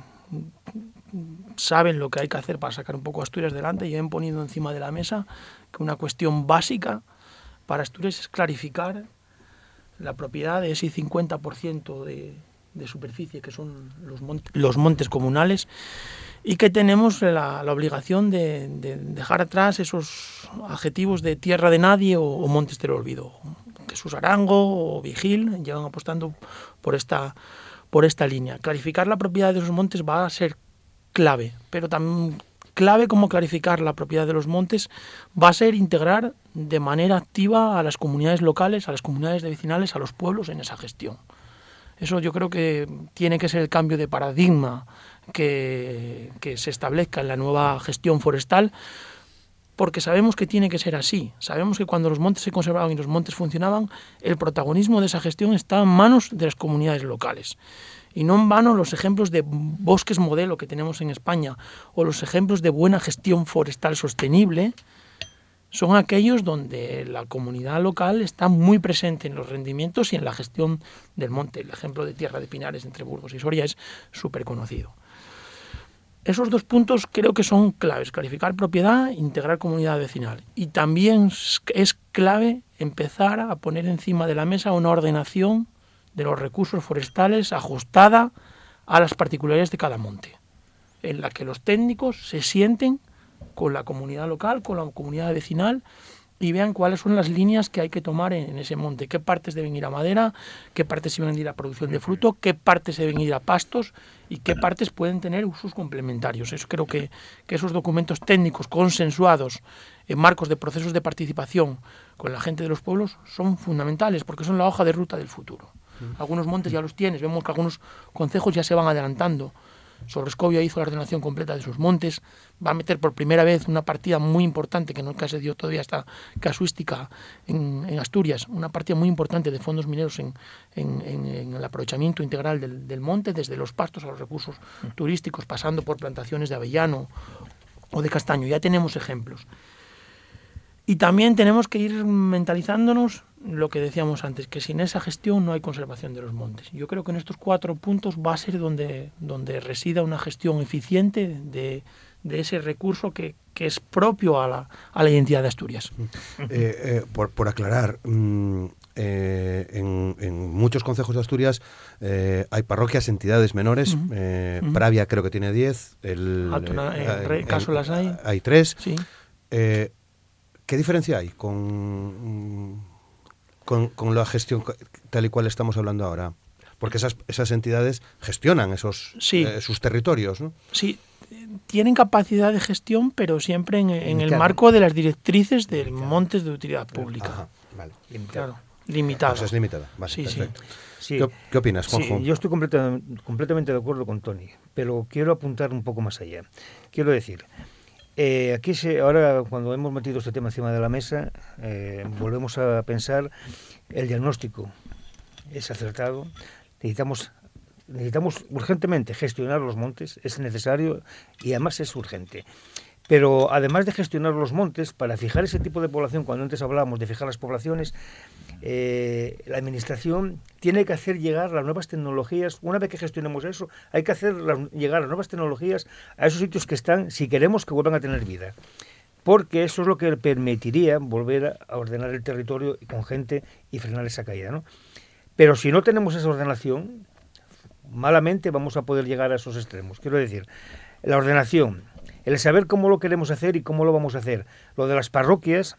saben lo que hay que hacer para sacar un poco Asturias delante y ven poniendo encima de la mesa que una cuestión básica para Asturias es clarificar la propiedad de ese 50% de, de superficie que son los, montes, los comunales y que tenemos la, obligación de, dejar atrás esos adjetivos de tierra de nadie o, montes del olvido. Jesús Arango o Vigil llevan apostando por esta, por esta línea. Clarificar la propiedad de esos montes va a ser clave, pero también clave como clarificar la propiedad de los montes va a ser integrar de manera activa a las comunidades locales, a las comunidades de vecinales, a los pueblos en esa gestión. Eso yo creo que tiene que ser el cambio de paradigma que, se establezca en la nueva gestión forestal, porque sabemos que tiene que ser así. Sabemos que cuando los montes se conservaban y los montes funcionaban, el protagonismo de esa gestión está en manos de las comunidades locales. Y no en vano los ejemplos de bosques modelo que tenemos en España o los ejemplos de buena gestión forestal sostenible son aquellos donde la comunidad local está muy presente en los rendimientos y en la gestión del monte. El ejemplo de Tierra de Pinares entre Burgos y Soria es súper conocido. Esos dos puntos creo que son claves, clarificar propiedad, integrar comunidad vecinal. Y también es clave empezar a poner encima de la mesa una ordenación de los recursos forestales ajustada a las particularidades de cada monte, en la que los técnicos se sienten con la comunidad local, con la comunidad vecinal y vean cuáles son las líneas que hay que tomar en, ese monte, qué partes deben ir a madera, qué partes deben ir a producción de fruto, qué partes deben ir a pastos y qué partes pueden tener usos complementarios. Eso creo que, que esos documentos técnicos consensuados en marcos de procesos de participación con la gente de los pueblos son fundamentales porque son la hoja de ruta del futuro. Algunos montes ya los tienes, vemos que algunos concejos ya se van adelantando Sobrescobio hizo la ordenación completa de sus montes, va a meter por primera vez una partida muy importante, que nunca se dio todavía esta casuística en, Asturias, una partida muy importante de fondos mineros en, el aprovechamiento integral del, monte, desde los pastos a los recursos turísticos, pasando por plantaciones de avellano o de castaño. Ya tenemos ejemplos. Y también tenemos que ir mentalizándonos lo que decíamos antes, que sin esa gestión no hay conservación de los montes. Yo creo que en estos cuatro puntos va a ser donde, donde resida una gestión eficiente de, de ese recurso que, que, es propio a la, a la identidad de Asturias. Eh, eh, por, por, aclarar, mm, eh, en, en, muchos consejos de Asturias hay parroquias, entidades menores. Pravia creo que tiene 10. El, en caso las hay. Hay tres. Sí. ¿Qué diferencia hay con con, la gestión tal y cual estamos hablando ahora? Porque esas, esas entidades gestionan esos eh, sus territorios, ¿no? Sí, tienen capacidad de gestión, pero siempre en, el marco de las directrices del Montes de Utilidad Pública. vale. Limitada. Claro, limitada. Pues es limitada, vale, sí, perfecto. Sí. ¿Qué, opinas, Juanjo? yo estoy completamente de acuerdo con Tony, pero quiero apuntar un poco más allá. Quiero decir, eh, aquí ahora cuando hemos metido este tema encima de la mesa, eh, volvemos a pensar el diagnóstico es acertado. Necesitamos necesitamos urgentemente gestionar los montes, es necesario y además es urgente. Pero además de gestionar los montes, para fijar ese tipo de población, cuando antes hablábamos de fijar las poblaciones, eh, la Administración tiene que hacer llegar las nuevas tecnologías, una vez que gestionemos eso, hay que hacer llegar las nuevas tecnologías a esos sitios que están, si queremos que vuelvan a tener vida. Porque eso es lo que permitiría volver a ordenar el territorio con gente y frenar esa caída. ¿no? Pero si no tenemos esa ordenación, malamente vamos a poder llegar a esos extremos. Quiero decir, la ordenación, el saber cómo lo queremos hacer y cómo lo vamos a hacer. Lo de las parroquias,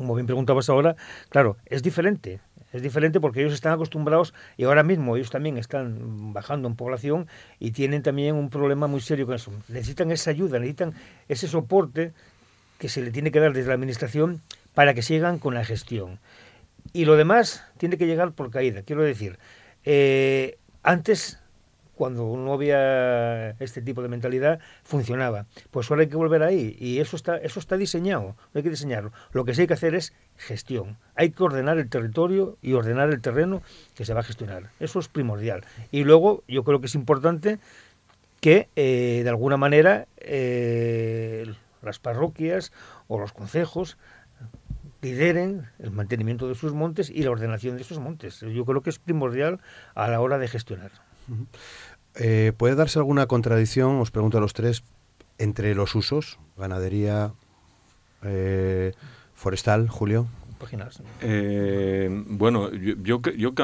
como bien preguntabas ahora, claro, es diferente. Es diferente porque ellos están acostumbrados y ahora mismo ellos también están bajando en población y tienen también un problema muy serio con eso. Necesitan esa ayuda, necesitan ese soporte que se le tiene que dar desde la Administración para que sigan con la gestión. Y lo demás tiene que llegar por caída. Quiero decir, eh, antes cuando no había este tipo de mentalidad, funcionaba. Pues ahora hay que volver ahí y eso está, eso está diseñado, hay que diseñarlo. Lo que sí hay que hacer es gestión. Hay que ordenar el territorio y ordenar el terreno que se va a gestionar. Eso es primordial. Y luego yo creo que es importante que eh, de alguna manera eh, las parroquias o los concejos lideren el mantenimiento de sus montes y la ordenación de esos montes. Yo creo que es primordial a la hora de gestionar. Eh, ¿Puede darse alguna contradicción, os pregunto a los tres, entre los usos, ganadería, eh, forestal, Julio? Eh, bueno, yo, yo,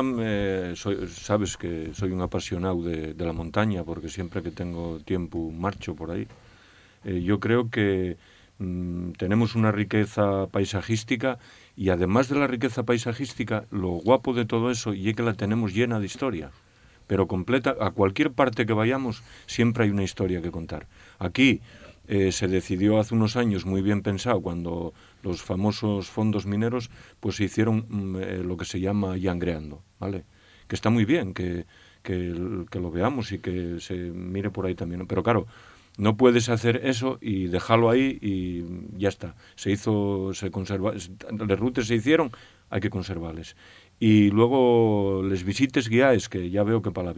soy, sabes que soy un apasionado de, la montaña porque siempre que tengo tiempo marcho por ahí. yo creo que mm, tenemos una riqueza paisajística y además de la riqueza paisajística, lo guapo de todo eso y es que la tenemos llena de historia pero completa, a cualquier parte que vayamos siempre hay una historia que contar. Aquí eh, se decidió hace unos años, muy bien pensado, cuando los famosos fondos mineros pues se hicieron mm, eh, lo que se llama yangreando, ¿vale? Que está muy bien que, que, lo veamos y que se mire por ahí también. Pero claro, no puedes hacer eso y dejarlo ahí y ya está. Se hizo, se conserva, las rutas se hicieron, hay que conservarles. Y luego les visites guiáis, que ya veo que para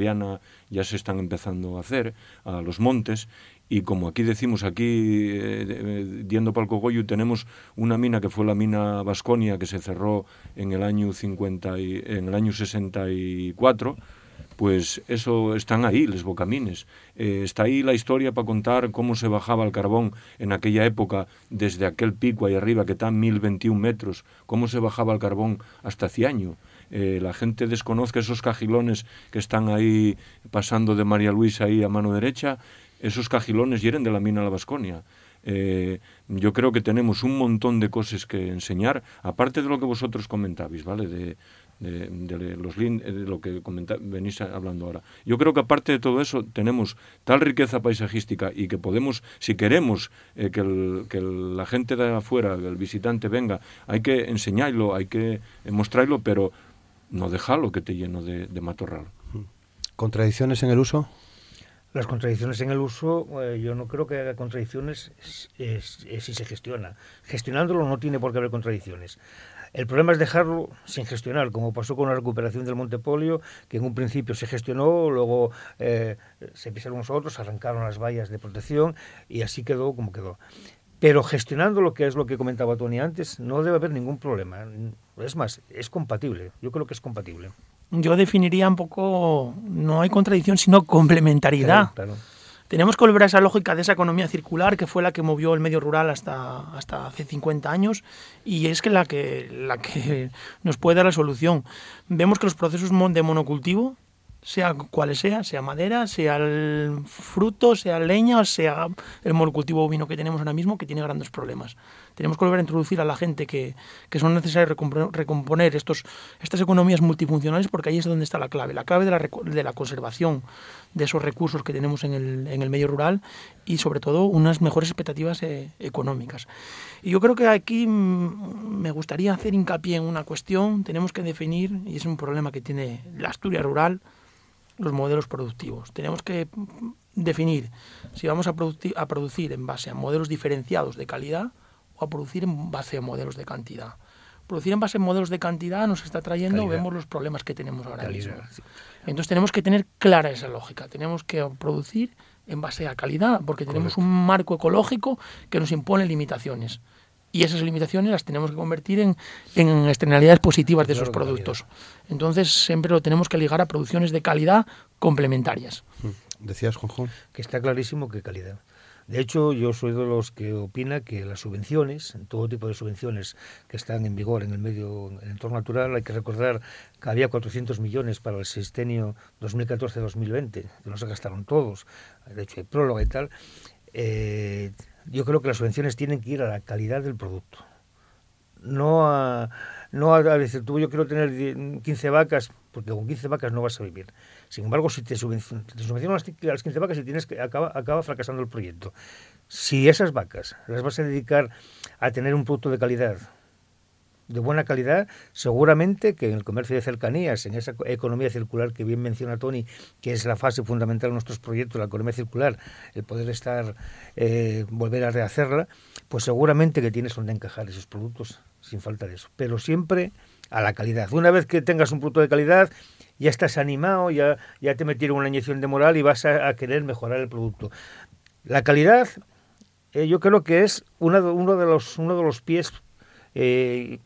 ya se están empezando a hacer, a los montes, y como aquí decimos, aquí, eh, yendo para el Cogollo, tenemos una mina que fue la mina Vasconia, que se cerró en el año, 50 y, en el año 64, pues eso están ahí, les bocamines. Eh, está ahí la historia para contar cómo se bajaba el carbón en aquella época, desde aquel pico ahí arriba, que está a 1021 metros, cómo se bajaba el carbón hasta Ciaño. Eh, la gente desconozca esos cajilones que están ahí pasando de María Luisa ahí a mano derecha, esos cajilones hieren de la mina La Vasconia. Eh, yo creo que tenemos un montón de cosas que enseñar, aparte de lo que vosotros comentabais, ¿vale? De, de, los de lo que venís hablando ahora. Yo creo que aparte de todo eso tenemos tal riqueza paisajística y que podemos, si queremos eh, que, que la gente de afuera, el visitante venga, hay que enseñarlo, hay que mostrarlo, pero no déjalo que te lleno de, matorral. ¿Contradicciones en el uso? Las contradicciones en el uso, eh, yo no creo que haya contradicciones si se gestiona. Gestionándolo no tiene por qué haber contradicciones. El problema es dejarlo sin gestionar, como pasó con la recuperación del Montepolio, que en un principio se gestionó, luego eh, se pisaron los otros, arrancaron las vallas de protección y así quedó como quedó. Pero gestionando lo que es lo que comentaba Tony antes, no debe haber ningún problema. Es más, es compatible. Yo creo que es compatible. Yo definiría un poco, no hay contradicción, sino complementariedad. Tenemos que volver a esa lógica de esa economía circular que fue la que movió el medio rural hasta, hasta hace 50 años y es que la, que la que <laughs> nos puede dar la solución. Vemos que los procesos de monocultivo sea cual sea, sea madera, sea fruto, sea leña, sea el monocultivo ovino que tenemos ahora mismo, que tiene grandes problemas. Tenemos que volver a introducir a la gente que, que son necesarios recomponer estos, estas economías multifuncionales porque ahí es donde está la clave, la clave de la, de la conservación de esos recursos que tenemos en el, en el medio rural y sobre todo unas mejores expectativas eh, económicas. Y yo creo que aquí me gustaría hacer hincapié en una cuestión, tenemos que definir, y es un problema que tiene la Asturias rural, los modelos productivos. Tenemos que definir si vamos a, a producir en base a modelos diferenciados de calidad o a producir en base a modelos de cantidad. Producir en base a modelos de cantidad nos está trayendo, vemos los problemas que tenemos ahora mismo. Entonces tenemos que tener clara esa lógica, tenemos que producir en base a calidad, porque tenemos un marco ecológico que nos impone limitaciones. Y esas limitaciones las tenemos que convertir en, en externalidades positivas de esos productos. Entonces siempre lo tenemos que ligar a producciones de calidad complementarias. Mm. Decías, Juanjo. Que está clarísimo que calidad. De hecho, yo soy de los que opina que las subvenciones, todo tipo de subvenciones que están en vigor en el medio, en el entorno natural, hay que recordar que había 400 millones para el sextenio 2014-2020, que no se gastaron todos, de hecho hay prólogo y tal. Eh, yo creo que las subvenciones tienen que ir a la calidad del producto, no a no a, decir, tú yo quiero tener 15 vacas, porque con 15 vacas no vas a vivir. Sin embargo, si te subvencionan, las 15 vacas y tienes que acaba, acaba fracasando el proyecto. Si esas vacas las vas a dedicar a tener un producto de calidad, de buena calidad, seguramente que en el comercio de cercanías, en esa economía circular que bien menciona Tony, que es la fase fundamental de nuestros proyectos, la economía circular, el poder estar, eh, volver a rehacerla, pues seguramente que tienes donde encajar esos productos sin falta de eso. Pero siempre a la calidad. Una vez que tengas un producto de calidad, ya estás animado, ya, ya te metieron una inyección de moral y vas a, querer mejorar el producto. La calidad, eh, yo creo que es uno de los, uno de los pies eh,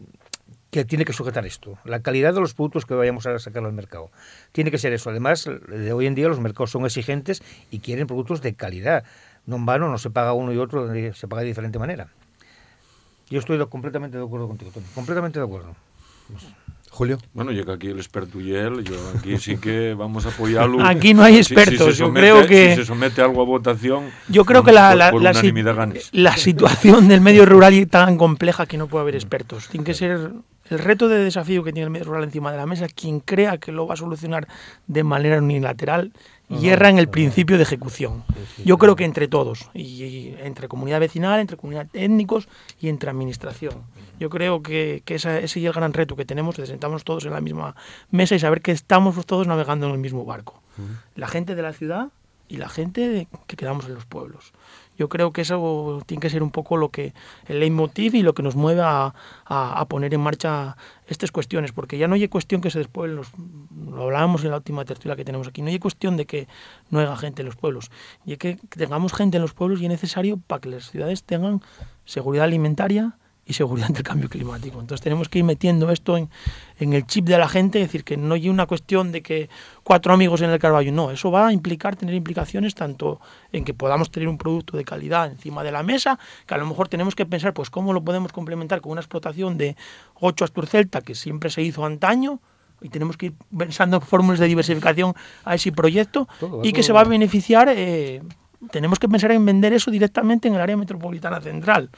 que tiene que sujetar esto, la calidad de los productos que vayamos a sacar al mercado. Tiene que ser eso. Además, de hoy en día los mercados son exigentes y quieren productos de calidad. No en vano, no se paga uno y otro, se paga de diferente manera. Yo estoy completamente de acuerdo contigo, Tony. Completamente de acuerdo. Julio. Bueno, llega aquí el experto y él, yo aquí sí que vamos a apoyarlo. <laughs> Aquí no hay expertos, yo creo que... Si se somete algo a votación... Yo creo que la, la, la, situación del medio rural es tan compleja que no puede haber expertos. Tiene que ser el reto de desafío que tiene el medio rural encima de la mesa, quien crea que lo va a solucionar de manera unilateral, hierra en el principio de ejecución. Yo creo que entre todos, y, entre comunidad vecinal, entre comunidad étnicos y entre administración. Yo creo que, ese es el gran reto que tenemos, de sentarnos todos en la misma mesa y saber que estamos todos navegando en el mismo barco. La gente de la ciudad y la gente que quedamos en los pueblos. Yo creo que eso tiene que ser un poco lo que el leitmotiv y lo que nos mueve a, poner en marcha estas cuestiones, porque ya no hay cuestión que se después lo hablábamos en la última tertulia que tenemos aquí, no hay cuestión de que no haya gente en los pueblos, y que tengamos gente en los pueblos y es necesario para que las ciudades tengan seguridad alimentaria, y seguridad ante el cambio climático. Entonces tenemos que ir metiendo esto en, en, el chip de la gente, es decir, que no hay una cuestión de que cuatro amigos en el Carballo, no, eso va a implicar tener implicaciones tanto en que podamos tener un producto de calidad encima de la mesa, que a lo mejor tenemos que pensar pues cómo lo podemos complementar con una explotación de 8 Asturcelta que siempre se hizo antaño, y tenemos que ir pensando fórmulas de diversificación a ese proyecto y que se va a beneficiar, eh, tenemos que pensar en vender eso directamente en el área metropolitana central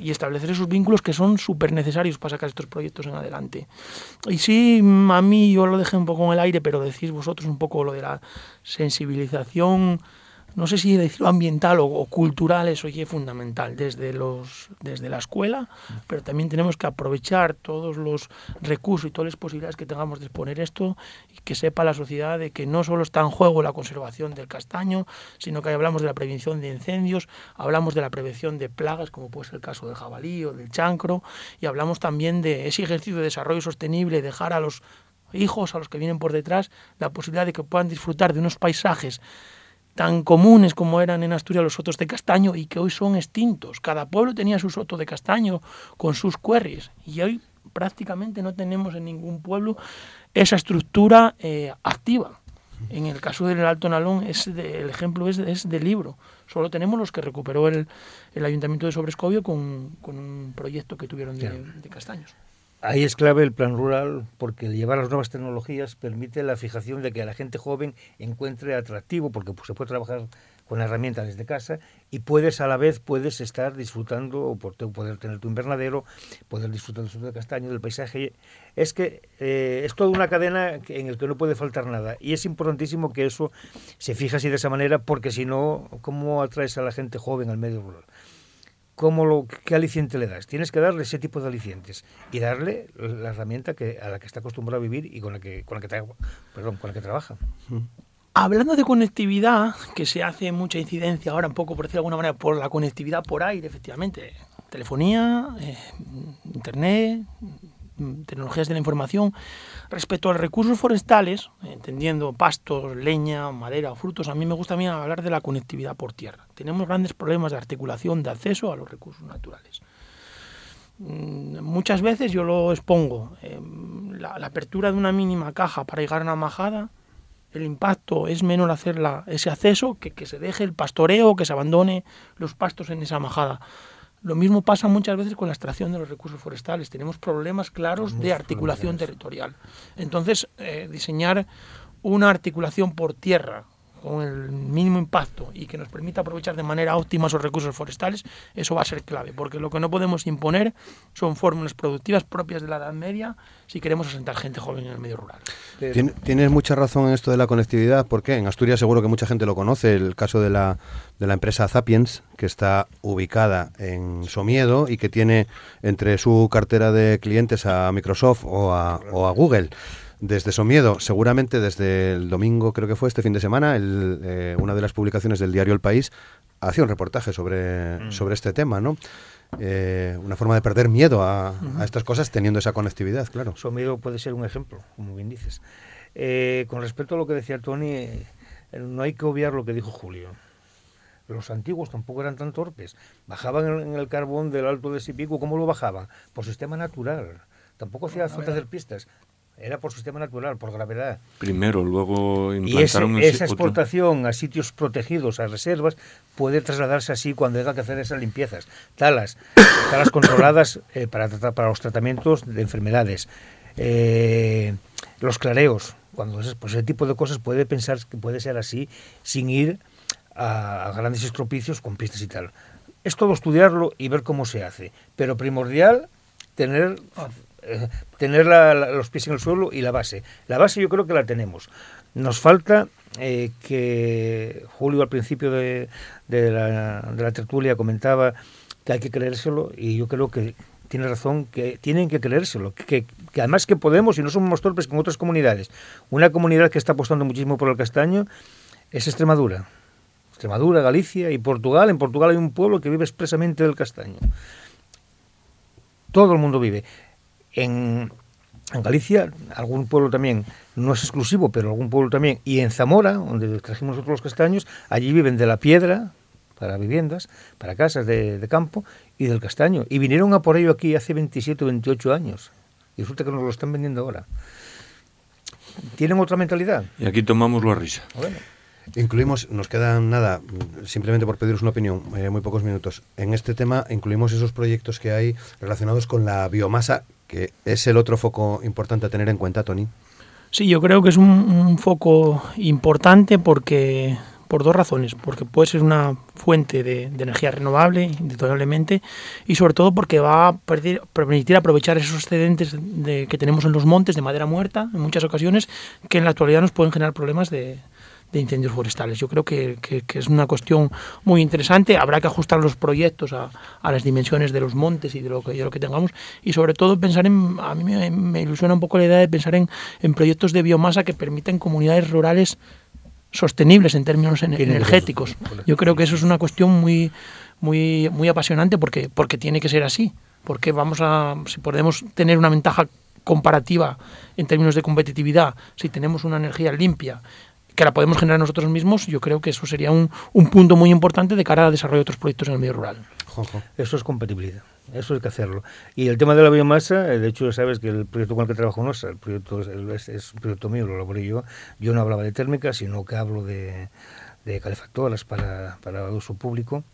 y establecer esos vínculos que son súper necesarios para sacar estos proyectos en adelante. Y sí, a mí yo lo dejé un poco en el aire, pero decís vosotros un poco lo de la sensibilización no sé si decirlo ambiental o, cultural, eso es fundamental desde, los, desde la escuela, pero también tenemos que aprovechar todos los recursos y todas las posibilidades que tengamos de exponer esto y que sepa la sociedad de que no solo está en juego la conservación del castaño, sino que hablamos de la prevención de incendios, hablamos de la prevención de plagas, como puede ser el caso del jabalí o del chancro, y hablamos también de ese ejercicio de desarrollo sostenible, dejar a los hijos, a los que vienen por detrás, la posibilidad de que puedan disfrutar de unos paisajes tan comunes como eran en Asturias los sotos de castaño y que hoy son extintos. Cada pueblo tenía su soto de castaño con sus cuerris y hoy prácticamente no tenemos en ningún pueblo esa estructura eh, activa. En el caso del Alto Nalón, es el ejemplo es, es del libro. Solo tenemos los que recuperó el, el Ayuntamiento de Sobrescobio con, con, un proyecto que tuvieron de, de castaños. Ahí es clave el plan rural porque llevar las nuevas tecnologías permite la fijación de que la gente joven encuentre atractivo porque pues, se puede trabajar con herramientas desde casa y puedes a la vez puedes estar disfrutando o poder tener tu invernadero, poder disfrutar del de castaño, del paisaje. Es que eh, es toda una cadena en el que no puede faltar nada y es importantísimo que eso se fije así de esa manera porque si no, ¿cómo atraes a la gente joven al medio rural? ¿Cómo lo, ¿Qué aliciente le das? Tienes que darle ese tipo de alicientes y darle la herramienta que, a la que está acostumbrado a vivir y con la que, con la que, perdón, con la que trabaja. Hablando de conectividad, que se hace mucha incidencia ahora un poco, por decirlo de alguna manera, por la conectividad por aire, efectivamente. Telefonía, eh, internet, tecnologías de la información. Respecto a los recursos forestales, entendiendo pastos, leña, madera o frutos, a mí me gusta a hablar de la conectividad por tierra. Tenemos grandes problemas de articulación de acceso a los recursos naturales. Mm, muchas veces yo lo expongo. Em, la, apertura de una mínima caja para llegar a una majada, el impacto es menor hacer ese acceso que que se deje el pastoreo, que se abandone los pastos en esa majada. Lo mismo pasa muchas veces con la extracción de los recursos forestales. Tenemos problemas claros de articulación territorial. Entonces, eh, diseñar una articulación por tierra con el mínimo impacto y que nos permita aprovechar de manera óptima esos recursos forestales, eso va a ser clave, porque lo que no podemos imponer son fórmulas productivas propias de la Edad Media si queremos asentar gente joven en el medio rural. Tienes mucha razón en esto de la conectividad, porque en Asturias seguro que mucha gente lo conoce, el caso de la, de la empresa Zapiens, que está ubicada en Somiedo y que tiene entre su cartera de clientes a Microsoft o a, o a Google desde Somiedo, seguramente desde el domingo, creo que fue este fin de semana, eh, una de las publicaciones del diario El País hacía un reportaje sobre, mm. sobre este tema, ¿no? Eh, una forma de perder miedo a, estas cosas teniendo esa conectividad, claro. Somiedo puede ser un ejemplo, como bien dices. Eh, con respecto a lo que decía Tony, no hay que obviar lo que dijo Julio. Los antiguos tampoco eran tan torpes. Bajaban en el carbón del alto de Sipico. ¿Cómo lo bajaban? Por sistema natural. Tampoco hacía falta hacer pistas era por sistema natural, por gravedad. Primero, luego implantaron y esa exportación a sitios protegidos, a reservas, puede trasladarse así cuando haya que hacer esas limpiezas. Talas, <coughs> talas controladas eh, para, para los tratamientos de enfermedades. Eh, los clareos, cuando pues ese tipo de cosas puede pensar que puede ser así sin ir a, a grandes estropicios con pistas y tal. Es todo estudiarlo y ver cómo se hace, pero primordial tener eh, tener los pies en el suelo y la base. La base yo creo que la tenemos. Nos falta eh, que Julio al principio de, la, de, la, tertulia comentaba que hay que creérselo y yo creo que tiene razón, que tienen que creérselo, que, que, además que podemos y no somos torpes con otras comunidades. Una comunidad que está apostando muchísimo por el castaño es Extremadura. Extremadura, Galicia y Portugal. En Portugal hay un pueblo que vive expresamente del castaño. Todo el mundo vive. En, Galicia, algún pueblo también, no es exclusivo, pero algún pueblo también, y en Zamora, donde trajimos nosotros los castaños, allí viven de la piedra para viviendas, para casas de, campo y del castaño. Y vinieron a por ello aquí hace 27 o 28 años. Y resulta que nos lo están vendiendo ahora. Tienen otra mentalidad. Y aquí tomamos la risa. Bueno. Incluimos, nos quedan nada, simplemente por pediros una opinión, eh, muy pocos minutos. En este tema incluimos esos proyectos que hay relacionados con la biomasa que es el otro foco importante a tener en cuenta, Tony. Sí, yo creo que es un, foco importante porque por dos razones, porque puede ser una fuente de, energía renovable, indudablemente, y sobre todo porque va a permitir aprovechar esos excedentes de, que tenemos en los montes de madera muerta, en muchas ocasiones, que en la actualidad nos pueden generar problemas de, de incendios forestales. Yo creo que, es una cuestión muy interesante. Habrá que ajustar los proyectos a, las dimensiones de los montes y de lo que, lo que tengamos. Y sobre todo pensar en, a mí me, ilusiona un poco la idea de pensar en, proyectos de biomasa que permitan comunidades rurales sostenibles en términos energéticos. Yo creo que eso es una cuestión muy, muy, muy apasionante porque, porque tiene que ser así. Porque vamos a, si podemos tener una ventaja comparativa en términos de competitividad, si tenemos una energía limpia, que la podemos generar nosotros mismos, yo creo que eso sería un, un punto muy importante de cara al desarrollo de otros proyectos en el medio rural. Eso es compatibilidad, eso hay que hacerlo. Y el tema de la biomasa, eh, de hecho, sabes que el proyecto con el que trabajo NOSA, el proyecto es, un proyecto mío, lo elaboré yo. Yo no hablaba de térmica, sino que hablo de, de calefactoras para, para uso público.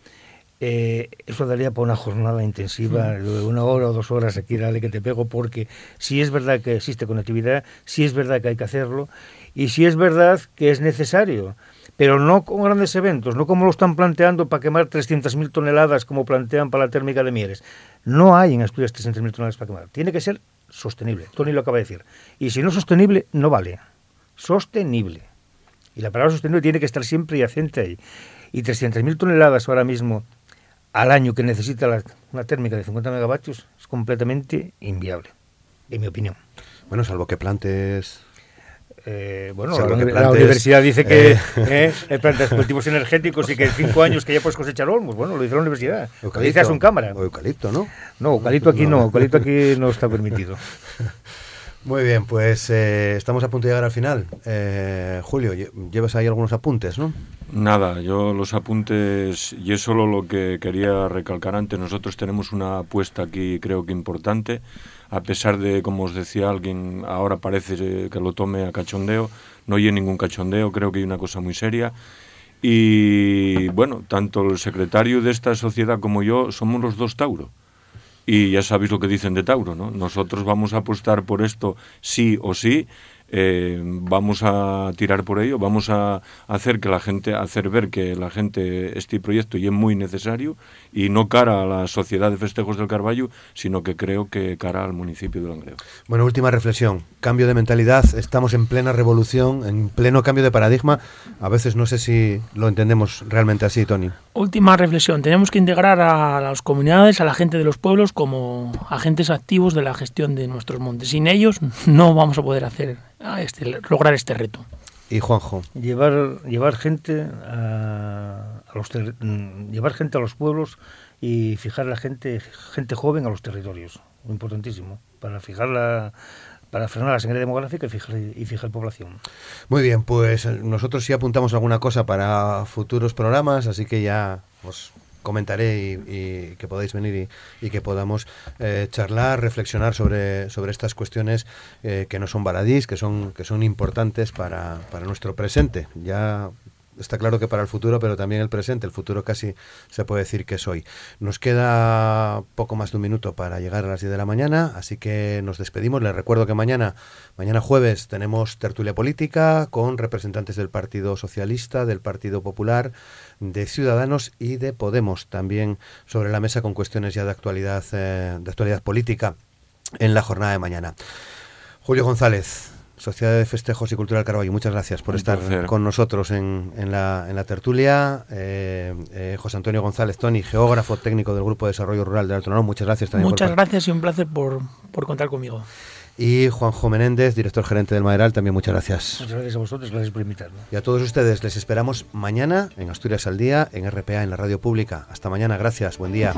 Eh, eso daría para una jornada intensiva, de una hora o dos horas aquí, dale que te pego, porque si es verdad que existe conectividad, si es verdad que hay que hacerlo, y si es verdad que es necesario, pero no con grandes eventos, no como lo están planteando para quemar 300.000 toneladas como plantean para la térmica de Mieres. No hay en Asturias 300.000 toneladas para quemar. Tiene que ser sostenible. Tony lo acaba de decir. Y si no es sostenible, no vale. Sostenible. Y la palabra sostenible tiene que estar siempre yacente ahí. Y 300.000 toneladas ahora mismo al año que necesita la, una térmica de 50 megavatios es completamente inviable, en mi opinión. Bueno, salvo que plantes eh, bueno, la, universidad dice que eh, <laughs> eh, plantas cultivos energéticos y que en cinco años que ya puedes cosechar olmos. Bueno, lo dice la universidad. Lo dice un cámara. O eucalipto, ¿no? No, eucalipto aquí no, eucalipto aquí no está permitido. <laughs> Muy bien, pues eh, estamos a punto de llegar al final. Eh, Julio, llevas ahí algunos apuntes, ¿no? Nada, yo los apuntes, y es solo lo que quería recalcar antes, nosotros tenemos una apuesta aquí creo que importante, a pesar de, como os decía alguien, ahora parece que lo tome a cachondeo, no hay ningún cachondeo, creo que hay una cosa muy seria. Y bueno, tanto el secretario de esta sociedad como yo somos los dos Tauro. Y ya sabéis lo que dicen de Tauro, ¿no? Nosotros vamos a apostar por esto sí o sí eh, vamos a tirar por ello, vamos a hacer que la gente, hacer ver que la gente este proyecto y es muy necesario y no cara a la sociedad de festejos del Carballo, sino que creo que cara al municipio de Langreo. Bueno, última reflexión, cambio de mentalidad, estamos en plena revolución, en pleno cambio de paradigma, a veces no sé si lo entendemos realmente así, Tony. Última reflexión, tenemos que integrar a las comunidades, a la gente de los pueblos como agentes activos de la gestión de nuestros montes. Sin ellos no vamos a poder hacer a este, lograr este reto. Y Juanjo. Llevar, llevar gente a, los mm, llevar gente a los pueblos y fijar la gente, gente joven a los territorios. Importantísimo. Para fijar la, para frenar la sangre demográfica y fijar, y fijar población. Muy bien, pues nosotros sí apuntamos alguna cosa para futuros programas, así que ya os comentaré y, que podáis venir y, que podamos eh, charlar, reflexionar sobre, sobre estas cuestiones eh, que no son baladís, que son, que son importantes para, para nuestro presente. Ya está claro que para el futuro, pero también el presente. El futuro casi se puede decir que es hoy. Nos queda poco más de un minuto para llegar a las 10 de la mañana, así que nos despedimos. Les recuerdo que mañana, mañana jueves, tenemos tertulia política con representantes del Partido Socialista, del Partido Popular, de Ciudadanos y de Podemos, también sobre la mesa con cuestiones ya de actualidad, eh, de actualidad política en la jornada de mañana. Julio González, Sociedad de Festejos y Cultural Carballo, muchas gracias por estar con nosotros en, la, en la, tertulia. Eh, eh, José Antonio González Tony, geógrafo técnico del Grupo de Desarrollo Rural de Alto Narón, muchas gracias también. Muchas gracias y un placer por, por contar conmigo. Y Juanjo Menéndez, director gerente del Maderal, también muchas gracias. Muchas gracias a vosotros, gracias por invitarme. Y a todos ustedes les esperamos mañana en Asturias al Día, en RPA, en la radio pública. Hasta mañana, gracias, buen día.